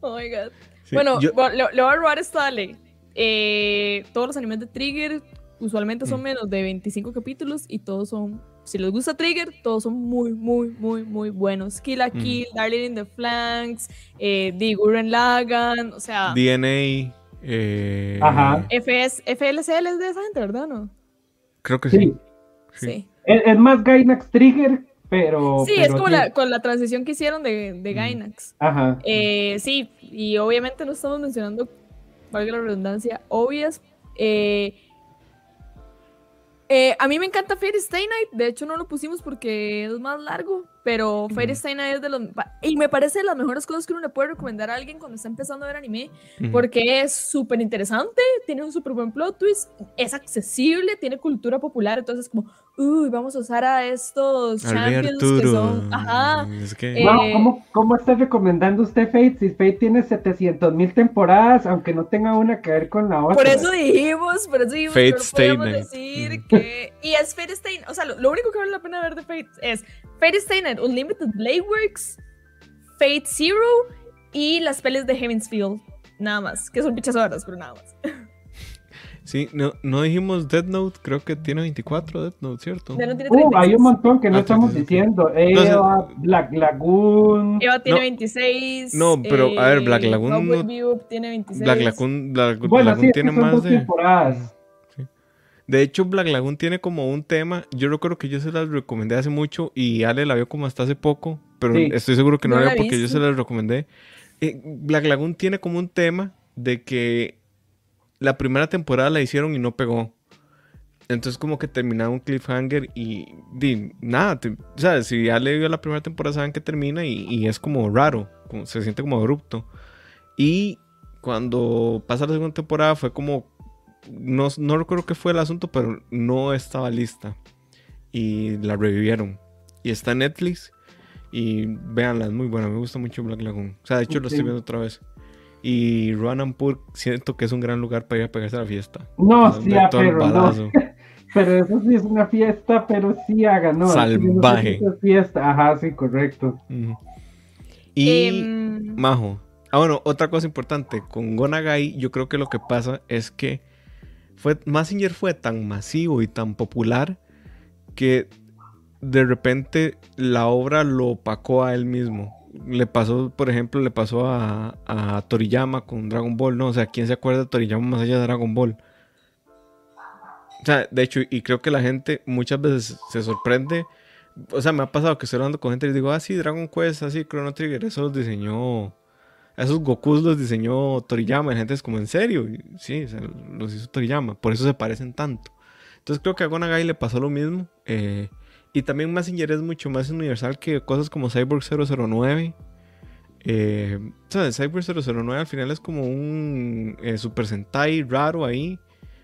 Oh my god. bueno, le, voy a robar esta ley. Eh, todos los animes de Trigger usualmente son mm. menos de 25 capítulos y todos son si les gusta Trigger, todos son muy, muy, muy, muy buenos. Kill a Kill, Darling in the Flanks, eh, The Gurren Lagan, o sea. DNA. Eh... Ajá. FS, FLCL es de esa gente, ¿verdad? ¿No? Creo que sí. Sí. Es, más Gainax Trigger, pero. Sí, es como la, con la transición que hicieron de, de Gainax. Ajá. Eh, sí, y obviamente no estamos mencionando, valga la redundancia, obvias. Eh, eh, a mí me encanta Fairy Stay Night. De hecho, no lo pusimos porque es más largo. Pero Fairy Stay Night es de los. Y me parece de las mejores cosas que uno le puede recomendar a alguien cuando está empezando a ver anime. Porque es súper interesante. Tiene un súper buen plot twist. Es accesible. Tiene cultura popular. Entonces, como, uy, vamos a usar a estos champions que son. Ajá. Eh, ¿cómo, ¿cómo, está recomendando usted Fate? Si Fate tiene 700 mil temporadas, aunque no tenga una que ver con la otra. Por eso dijimos, por eso dijimos Fate que podemos decir que. Y es Fate Stay O sea, lo, único que vale la pena ver de Fate es Fate Stay Night, Unlimited Blade Works, Fate Zero y las pelis de Heaven's Field. Nada más, que son pichas horas, pero nada más. Sí, no, no dijimos Dead Note, creo que tiene 24 Dead Note, ¿cierto? Uh, hay un montón que no ah, estamos diciendo. Eva, Black Lagoon. Eva tiene 26. No, pero a ver, Black eh, Lagoon. No, tiene 26. Black Lagoon, Black, Lagoon tiene más de. Temporadas. De hecho, Black Lagoon tiene como un tema. Yo recuerdo que yo se las recomendé hace mucho y Ale la vio como hasta hace poco, pero estoy seguro que no, era porque yo se las recomendé. Eh, Black Lagoon tiene como un tema de que la primera temporada la hicieron y no pegó. Entonces como que terminaba un cliffhanger y, nada, o sea, si ya le dio la primera temporada saben que termina y, es como raro, se siente como abrupto. Y cuando pasa la segunda temporada fue como, no, no recuerdo qué fue el asunto, pero no estaba lista. Y la revivieron. Y está en Netflix y véanla, es muy buena, me gusta mucho Black Lagoon. O sea, de hecho lo estoy viendo otra vez. Y Ruanampur siento que es un gran lugar para ir a pegarse a la fiesta. No, sí, pero no. Pero eso sí es una fiesta, pero sí haga, ¿no? Salvaje. fiesta, ajá, sí, correcto. Y em, Majo. Ah, bueno, otra cosa importante, con Gonagai yo creo que lo que pasa es que fue, Massinger fue tan masivo y tan popular que de repente la obra lo opacó a él mismo le pasó, por ejemplo, le pasó a, Toriyama con Dragon Ball, ¿no? O sea, ¿quién se acuerda de Toriyama más allá de Dragon Ball? O sea, de hecho, y creo que la gente muchas veces se sorprende. O sea, me ha pasado que estoy hablando con gente y digo, ah, sí, Dragon Quest, así, Chrono Trigger, eso los diseñó. Esos Gokus los diseñó Toriyama. La gente es como, ¿en serio? sí, los hizo Toriyama. Por eso se parecen tanto. Entonces creo que a Gonagai le pasó lo mismo. Eh, y también Messenger es mucho más universal que cosas como Cyborg 009. Eh, o Cyborg 009 al final es como un eh, Super Sentai raro ahí.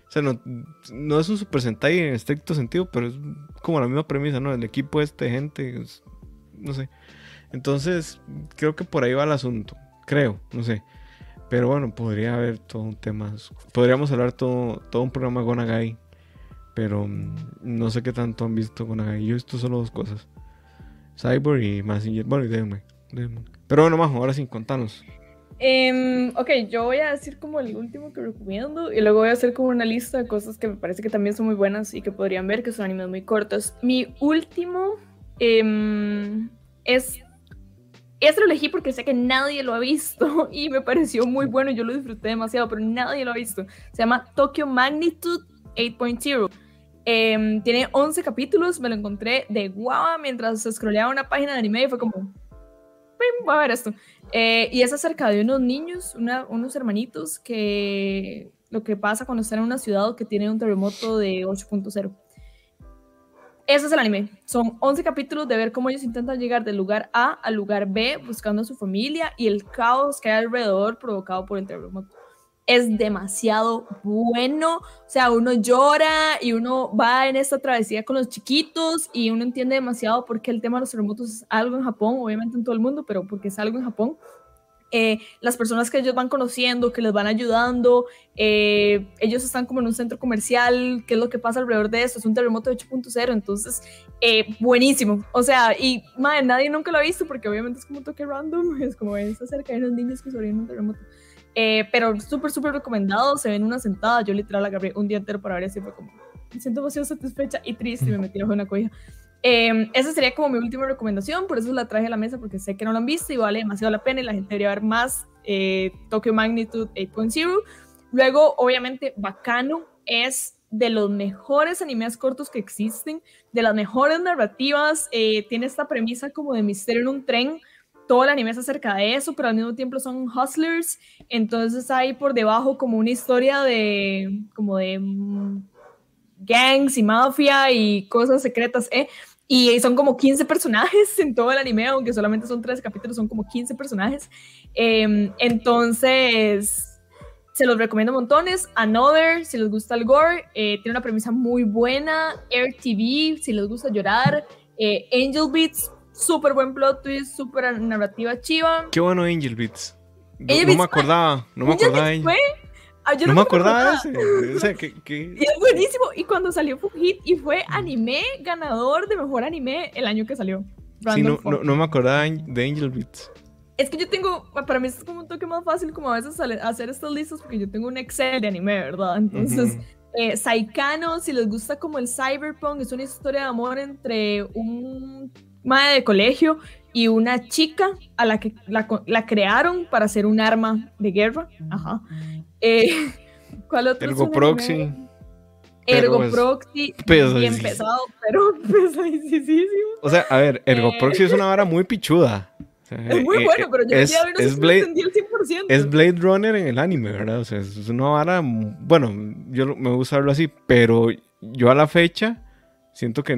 O sea, no, es un Super Sentai en estricto sentido, pero es como la misma premisa, ¿no? El equipo este, gente, no sé. Entonces, creo que por ahí va el asunto. Creo, no sé. Pero bueno, podría haber todo un tema. Podríamos hablar todo, todo un programa Gonagai pero mm, no sé qué tanto han visto con Yo he visto solo dos cosas. Cyborg y Messenger. Bueno, y Deadman. Pero bueno, más, ahora sí, contanos. Em, ok, yo voy a decir como el último que recomiendo y luego voy a hacer como una lista de cosas que me parece que también son muy buenas y que podrían ver, que son animes muy cortos. Mi último em, es... Este lo elegí porque sé que nadie lo ha visto y me pareció muy bueno, yo lo disfruté demasiado, pero nadie lo ha visto. Se llama Tokyo Magnitude 8.0. Em, tiene 11 capítulos, me lo encontré de guava mientras scrolleaba una página de anime y fue como, voy a ver esto. Eh, y es acerca de unos niños, unos hermanitos, que lo que pasa cuando están en una ciudad que tiene un terremoto de 8.0. Eso es el anime. Son 11 capítulos de ver cómo ellos intentan llegar del lugar A al lugar B buscando a su familia y el caos que hay alrededor provocado por el terremoto. Es demasiado bueno. O sea, uno llora y uno va en esta travesía con los chiquitos y uno entiende demasiado por qué el tema de los terremotos es algo en Japón, obviamente en todo el mundo, pero porque es algo en Japón. Eh, las personas que ellos van conociendo, que les van ayudando, eh, ellos están como en un centro comercial, qué es lo que pasa alrededor de esto, es un terremoto de 8.0, entonces, eh, buenísimo, o sea, y madre, nadie nunca lo ha visto porque obviamente es como un toque random, es como es acerca de unos niños que sobreviven un terremoto. pero súper, súper recomendado, se ven una sentada, yo literal agarré un día entero para ver así, fue como, me siento demasiado satisfecha y triste me metí bajo una cobija. Eh, esa sería como mi última recomendación, por eso la traje a la mesa porque sé que no la han visto y vale demasiado la pena y la gente debería ver más eh, Tokyo Magnitude 8.0. Luego, obviamente, Bacano es de los mejores animes cortos que existen, de las mejores narrativas, eh, tiene esta premisa como de misterio en un tren, todo el anime es acerca de eso, pero al mismo tiempo son hustlers, entonces hay por debajo como una historia de como de mm, gangs y mafia y cosas secretas, ¿eh? Y son como 15 personajes en todo el anime, aunque solamente son tres capítulos, son como 15 personajes. Em, entonces, se los recomiendo montones. Another, si les gusta el gore, eh, tiene una premisa muy buena. Air TV, si les gusta llorar. Eh, Angel Beats, súper buen plot twist, súper narrativa chiva. Qué bueno Angel Beats. no, me acordaba, no me acordaba. Fue Ah, no, me acordaba de ese. O sea, que, Y es buenísimo. Y cuando salió fue hit y fue anime ganador de mejor anime el año que salió. sí, no, no, me acordaba de Angel Beats. Es que yo tengo, para mí es como un toque más fácil como a veces hacer estas listas porque yo tengo un Excel de anime, ¿verdad? Entonces, uh Saikano, si les gusta como el cyberpunk, es una historia de amor entre un madre de colegio y una chica a la que la, la crearon para hacer un arma de guerra. Ajá. Eh, ¿Cuál otro? Ergo Proxy. Ergo Proxy, bien pesado, pero pesadísimo. O sea, a ver, Ergo eh, Proxy es una vara muy pichuda. es muy eh, bueno, pero yo es, no es Blade, entendí el 100%. Es Blade Runner en el anime, ¿verdad? O sea, es una vara, bueno, yo me gusta verlo así, pero yo a la fecha siento que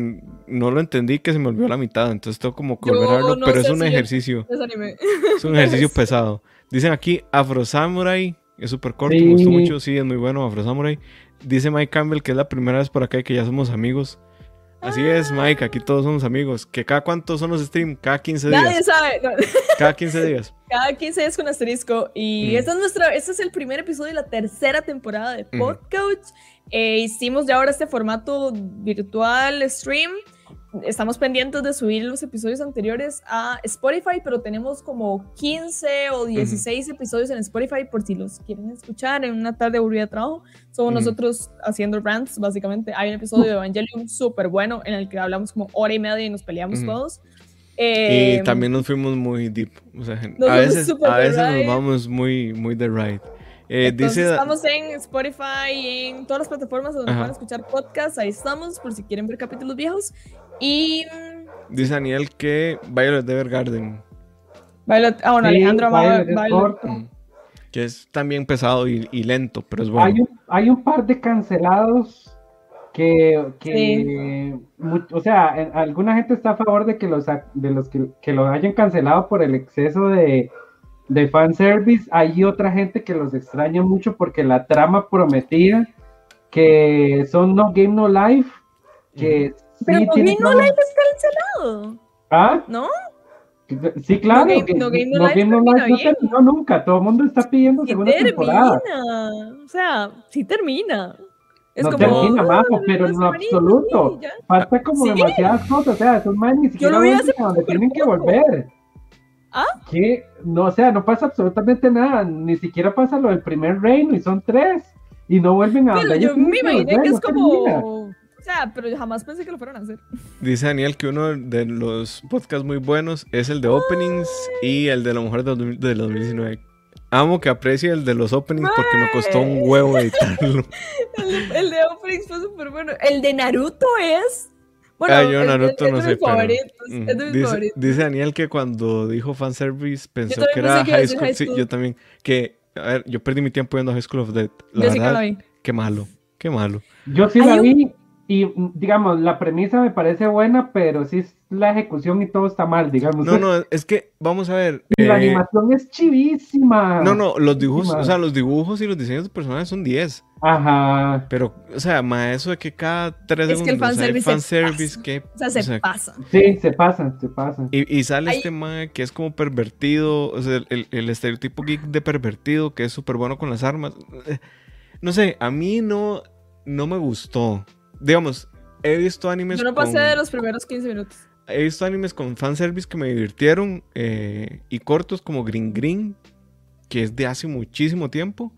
no lo entendí, que se me olvidó la mitad, entonces tengo como que volver pero es un ejercicio. Es, un ejercicio pesado. Dicen aquí Afro Samurai es súper corto, me gustó mucho, sí, es muy bueno, Afro Samurai. Dice Mike Campbell que es la primera vez por acá y que ya somos amigos. Así es, Mike, aquí todos somos amigos. ¿Que cada cuánto son los streams? Cada 15 días. Nadie sabe. Cada 15 días. Cada 15 días con asterisco. Y mm. este, es nuestro, este es el primer episodio de la tercera temporada de Podcast. Eh, hicimos ya ahora este formato virtual stream estamos pendientes de subir los episodios anteriores a Spotify, pero tenemos como 15 o 16 episodios en Spotify por si los quieren escuchar en una tarde aburrida de trabajo. Somos nosotros haciendo rants, básicamente. Hay un episodio de Evangelion súper bueno en el que hablamos como hora y media y nos peleamos todos. y eh, también nos fuimos muy deep. a veces, a veces nos vamos muy, muy de right. Eh, dice, estamos en Spotify y en todas las plataformas donde pueden escuchar podcasts. Ahí estamos, por si quieren ver capítulos viejos. Y. Dice Daniel que Violet Evergarden. Violet, ah, bueno, Alejandro Violet, mm. Que es también pesado y, lento, pero es bueno. Hay un, hay un par de cancelados que, que o sea, alguna gente está a favor de que los, de los que, que lo hayan cancelado por el exceso de, de fanservice. Hay otra gente que los extraña mucho porque la trama prometía que son No Game No Life, que pero No Game No Life está cancelado. ¿Ah? ¿No? Sí, claro. No Game No, Life no, terminó nunca. Todo el mundo está pidiendo sí segunda termina. temporada. O sea, sí termina. Es no como, termina, oh, majo, pero en lo absoluto. Falta como demasiadas cosas. O sea, esos más ni siquiera donde tienen que volver. ¿Ah? Que, no, o sea, no pasa absolutamente nada. Ni siquiera pasa lo del primer reino y son tres. Y no vuelven a. Pero yo me imaginé que es como sea, pero jamás pensé que lo fueran a hacer. Dice Daniel que uno de los podcasts muy buenos es el de openings y el de la mujer de, 2019. Amo que aprecie el de los openings porque me costó un huevo editarlo. el, de openings fue súper bueno. El de Naruto es. Bueno, ah, yo Naruto no sé. Es dice, dice, Daniel que cuando dijo fanservice pensó que era high school. Sí, yo también. Que, a ver, yo perdí mi tiempo viendo High School of Death. La verdad, qué malo, qué malo. Yo sí la vi Y digamos, la premisa me parece buena, pero sí la ejecución y todo está mal, digamos. No, no, es que vamos a ver. la eh, animación es chivísima. No, no, los dibujos, o sea, los dibujos y los diseños de personajes son 10. Ajá. Pero, o sea, más eso de que cada tres es segundos que el fanservice, fanservice que. O sea, se pasa. Sí, se pasa, se pasa. Y, sale este mae que es como pervertido, o sea, el, el estereotipo geek de pervertido, que es súper bueno con las armas. No sé, a mí no, no me gustó digamos, he visto animes. Yo no pasé de los primeros 15 minutos. He visto animes con fanservice que me divirtieron eh, y cortos como Green Green, que es de hace muchísimo tiempo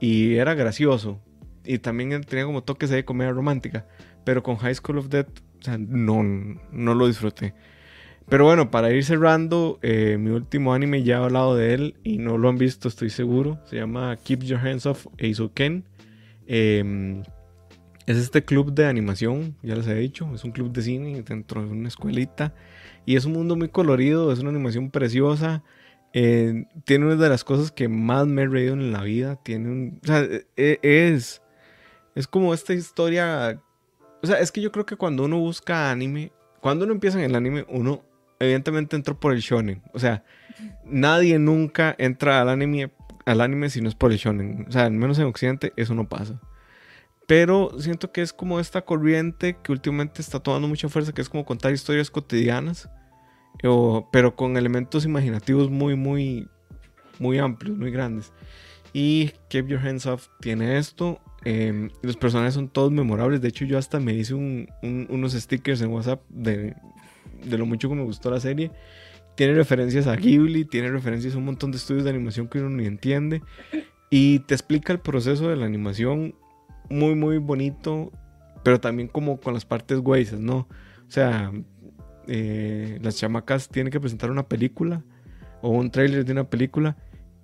y era gracioso. Y también tenía como toques de comedia romántica. Pero con High School of Death, o sea, no, no lo disfruté. Pero bueno, para ir cerrando, eh, mi último anime ya he hablado de él y no lo han visto, estoy seguro. Se llama Keep Your Hands Off Eizouken. Eh, es este club de animación, ya les he dicho, es un club de cine dentro de una escuelita y es un mundo muy colorido, es una animación preciosa. Eh, tiene una de las cosas que más me he reído en la vida. Tiene un. E, e, es. Es como esta historia. O sea, es que yo creo que cuando uno busca anime, cuando uno empieza en el anime, uno evidentemente entra por el shonen. O sea, nadie nunca entra al anime, al anime si no es por el shonen. O sea, al menos en Occidente eso no pasa. Pero siento que es como esta corriente que últimamente está tomando mucha fuerza, que es como contar historias cotidianas, pero con elementos imaginativos muy, muy, muy amplios, muy grandes. Y Keep Your Hands Off tiene esto. Em, los personajes son todos memorables. De hecho, yo hasta me hice unos stickers en WhatsApp de, de lo mucho que me gustó la serie. Tiene referencias a Ghibli, tiene referencias a un montón de estudios de animación que uno ni entiende. Y te explica el proceso de la animación muy, muy bonito, pero también como con las partes güeyes, ¿no? O sea, eh, las chamacas tienen que presentar una película o un tráiler de una película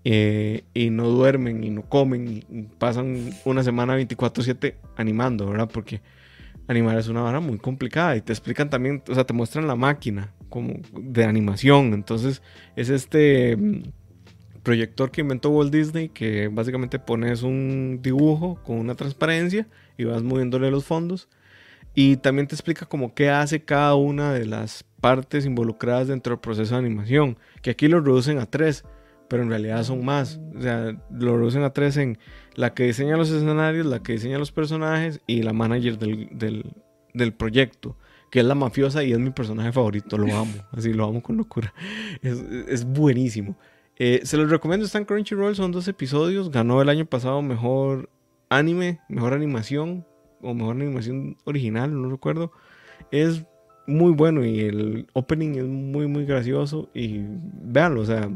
eh, y no duermen y no comen y pasan una semana 24/7 animando, ¿verdad? Porque animar es una vara muy complicada y te explican también, o sea, te muestran la máquina como de animación, entonces es este proyector que inventó Walt Disney, que básicamente pones un dibujo con una transparencia y vas moviéndole los fondos. Y también te explica como qué hace cada una de las partes involucradas dentro del proceso de animación. Que aquí lo reducen a tres, pero en realidad son más. O sea, lo reducen a tres en la que diseña los escenarios, la que diseña los personajes y la manager del, proyecto que es la mafiosa y es mi personaje favorito, lo amo, así lo amo con locura. Es, es buenísimo. Eh, se los recomiendo, está en Crunchyroll, son dos episodios. Ganó el año pasado mejor anime, mejor animación o mejor animación original, no recuerdo. Es muy bueno y el opening es muy, muy gracioso. Y véanlo, o sea,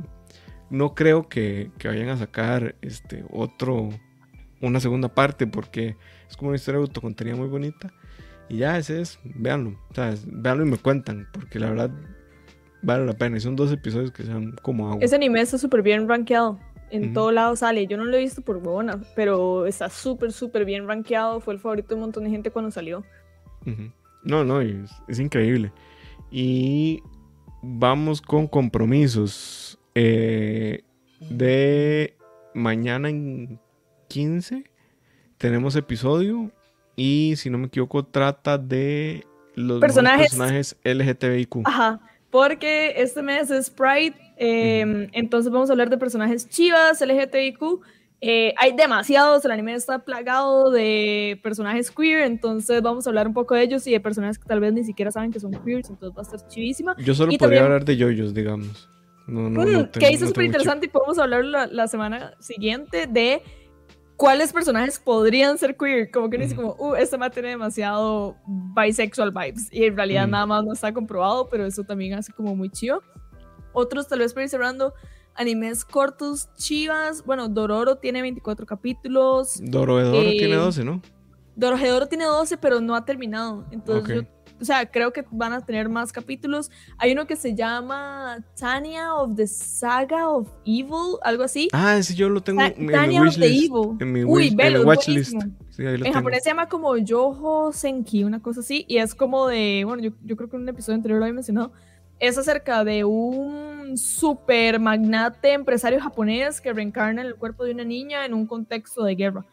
no creo que, vayan a sacar este otro, una segunda parte porque es como una historia de autocontenida muy bonita. Y ya, ese es, véanlo, o sea, véanlo y me cuentan, porque la verdad vale la pena. Y son dos episodios que sean como agua. Ese anime está súper bien rankeado. En todo lado sale. Yo no lo he visto por buena, pero está súper, súper bien rankeado. Fue el favorito de un montón de gente cuando salió. No, no, es, increíble. Y vamos con compromisos. Eh, de mañana en 15 tenemos episodio. Y si no me equivoco, trata de los personajes, personajes LGTBIQ. Ajá porque este mes es Pride, em, entonces vamos a hablar de personajes chivas, LGTBIQ. Eh, hay demasiados, el anime está plagado de personajes queer, entonces vamos a hablar un poco de ellos y de personajes que tal vez ni siquiera saben que son queers, entonces va a estar chivísima. Yo solo podría hablar de yoyos, digamos. No, no, mm, que hizo súper interesante y podemos hablar la, la semana siguiente de cuáles personajes podrían ser queer. Como que uno dice como, uh, este mate tiene demasiado bisexual vibes. Y en realidad nada más no está comprobado, pero eso también hace como muy chido. Otros tal vez para ir cerrando, animes cortos, chivas. Bueno, Dororo tiene 24 capítulos. Dorohedoro eh, tiene 12, ¿no? Dorohedoro tiene 12, pero no ha terminado. Entonces yo o sea, creo que van a tener más capítulos. Hay uno que se llama Tanya of the Saga of Evil, algo así. Ah, ese yo lo tengo en mi of the Evil. En mi Uy, watchlist. en japonés se llama como Yoho Senki, una cosa así. Y es como de, bueno, yo, yo creo que en un episodio anterior lo había mencionado. Es acerca de un super magnate empresario japonés que reencarna en el cuerpo de una niña en un contexto de guerra.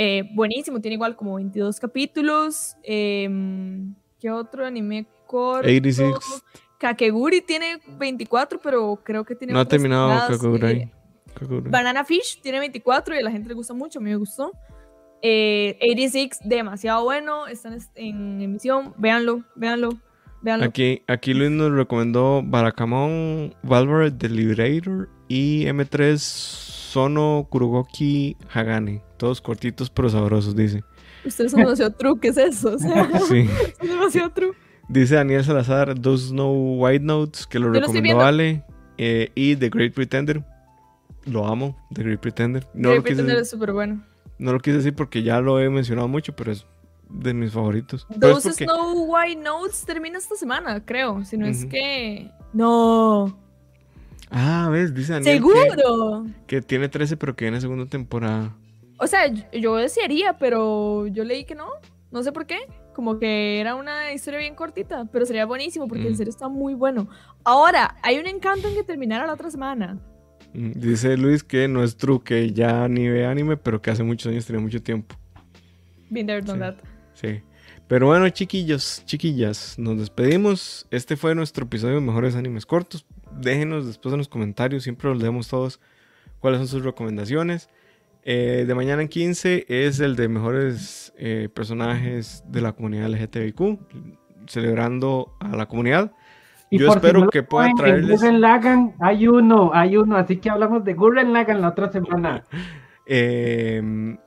Eh, buenísimo, tiene igual como 22 capítulos. Em, ¿Qué otro anime corto? 86. Kakeguri tiene 24, pero creo que tiene. No ha terminado Kakeguri. Banana Fish tiene 24 y a la gente le gusta mucho, a mí me gustó. 86, eh, demasiado bueno, están en emisión, véanlo, véanlo, véanlo. Aquí, aquí Luis nos recomendó Barakamon, Valverde The Liberator y M3 Sono Kurugoki Hagane. Todos cortitos pero sabrosos, dice. Ustedes son demasiado true, ¿qué es eso? sí. son demasiado true. Dice Daniel Salazar, Dos No White Notes, que lo recomendó Ale. Eh, y The Great Pretender. Lo amo, The Great Pretender. No Great Pretender es súper bueno. No lo quise decir porque ya lo he mencionado mucho, pero es de mis favoritos. Those Snow White Notes termina esta semana, creo. Si no es que. No. Ah, ves, dice Daniel. ¡Seguro! Que, tiene 13, pero que viene segunda temporada. O sea, yo desearía, pero yo leí que no. No sé por qué. Como que era una historia bien cortita, pero sería buenísimo porque el mm. serio está muy bueno. Ahora, hay un encanto en que terminara la otra semana. Mm, dice Luis que no es true, que ya ni ve anime, pero que hace muchos años tenía mucho tiempo. Been there, done that. Sí. Pero bueno, chiquillos, chiquillas, nos despedimos. Este fue nuestro episodio de Mejores Animes Cortos. Déjenos después en los comentarios, siempre los leemos todos, cuáles son sus recomendaciones. Eh, de mañana en 15 es el de mejores eh, personajes de la comunidad LGTBIQ, celebrando a la comunidad. Yo espero que pueda traerles. Gurren Lagan hay uno, hay uno, así que hablamos de Gurren Lagan la otra semana. Em,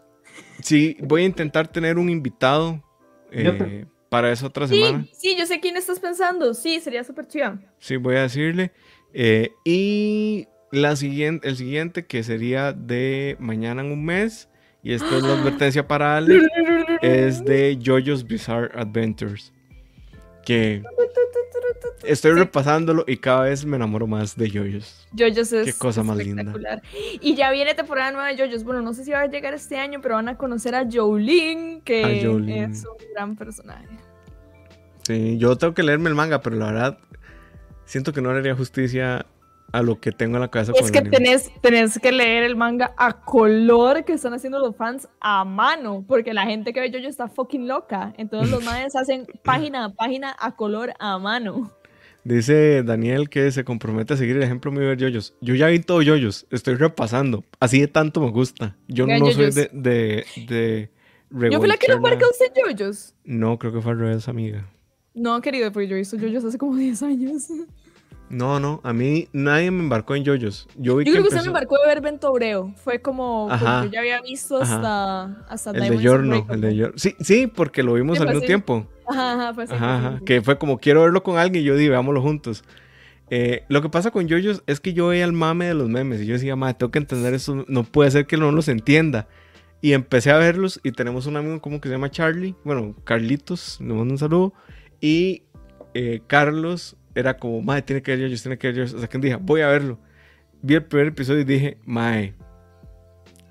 sí, voy a intentar tener un invitado eh, para esa otra semana. Sí, yo sé quién estás pensando. Sí, sería súper chido. Sí, voy a decirle. Eh, y la siguiente, el siguiente, que sería de mañana en un mes, y esta es la advertencia para Ale, es de JoJo's Bizarre Adventures. Que estoy repasándolo y cada vez me enamoro más de JoJo's. JoJo's es Qué cosa más linda. Y ya viene temporada nueva de JoJo's. Bueno, no sé si va a llegar este año, pero van a conocer a Jolene, que es un gran personaje. Sí, yo tengo que leerme el manga, pero la verdad siento que no le haría justicia a lo que tengo en la cabeza. Es que tenés, tenés, que leer el manga a color que están haciendo los fans a mano, porque la gente que ve yo está fucking loca. Entonces los madres hacen página a página a color a mano. Dice Daniel que se compromete a seguir el ejemplo mío de yoyos. Yo ya vi todo yoyos, estoy repasando. Así de tanto me gusta. Yo no soy de, de, de Yo fui la que no marca usted yoyos. No, creo que fue al revés, amiga. No, querido, porque yo he visto yoyos hace como 10 años. No, no, a mí nadie me embarcó en yoyos. Yo, vi yo creo que usted me embarcó de ver Bento Obreo. Fue como yo ya había visto hasta, hasta el de Yorno, el de Yorno. Sí, sí, porque lo vimos al mismo tiempo. Ajá, ajá, fue así. Ajá, que fue como quiero verlo con alguien y yo dije, veámoslo juntos. Eh, lo que pasa con yoyos es que yo veía el mame de los memes y yo decía, madre, tengo que entender eso, no puede ser que no los entienda. Y empecé a verlos y tenemos un amigo como que se llama Charlie, bueno, Carlitos, le mando un saludo. Y eh, Carlos era como, mae, tiene que ver yo, tiene que ver. O sea, que dije, voy a verlo. Vi el primer episodio y dije, mae,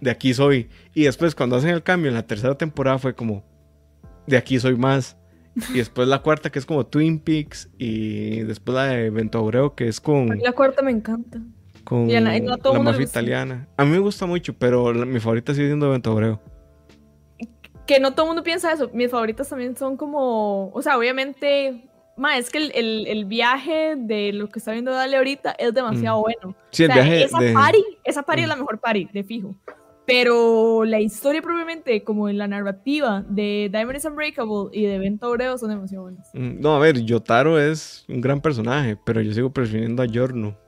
de aquí soy. Y después, cuando hacen el cambio en la tercera temporada, fue como, de aquí soy más. Y después la cuarta, que es como Twin Peaks. Y después la de Vento que es con. La cuarta me encanta. Con la, mafia italiana. A mí me gusta mucho, pero mi favorita sigue siendo Vento Que no todo el mundo piensa eso. Mis favoritas también son como. O sea, obviamente Ma, es que el, el, viaje de lo que está viendo Dale ahorita es demasiado mm. bueno. Sí, el viaje esa party, esa party es mm. la mejor party, de fijo. Pero la historia propiamente, como en la narrativa de Diamond is Unbreakable y de Vento Obreo son demasiado buenas. Mm, no, a ver, Yotaro es un gran personaje, pero yo sigo prefiriendo a Yorno.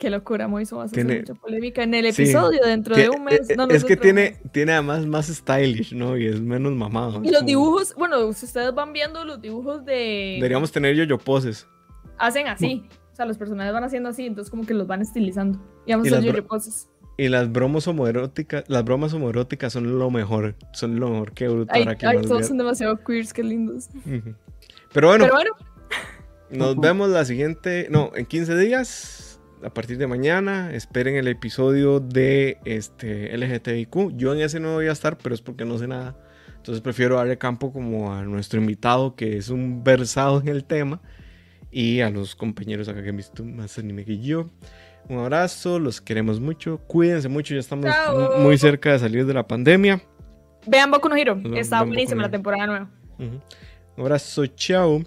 Qué locura, Moiso, vas a hacer mucha polémica en el episodio dentro de un mes. Eh, no, es que tiene, tiene además más stylish, ¿no? Y es menos mamado. Y los dibujos, bueno, si ustedes van viendo los dibujos de... Deberíamos tener yo-yo poses. Hacen así. O sea, los personajes van haciendo así, entonces como que los van estilizando. Y vamos a hacer yo-yo poses. Y las bromas homoeróticas, las bromas homoeróticas son lo mejor, son lo mejor que bruto Ay, ay todos son demasiado queers, qué lindos. Pero bueno, Pero bueno. nos vemos la siguiente, no, en 15 días a partir de mañana. Esperen el episodio de este LGTBIQ. Yo en ese no voy a estar, pero es porque no sé nada. Entonces prefiero darle campo como a nuestro invitado, que es un versado en el tema, y a los compañeros acá que han visto más anime que yo. Un abrazo, los queremos mucho, cuídense mucho, ya estamos muy cerca de salir de la pandemia. Vean Boku no Hero. Está buenísima la temporada nueva. Un abrazo, chao.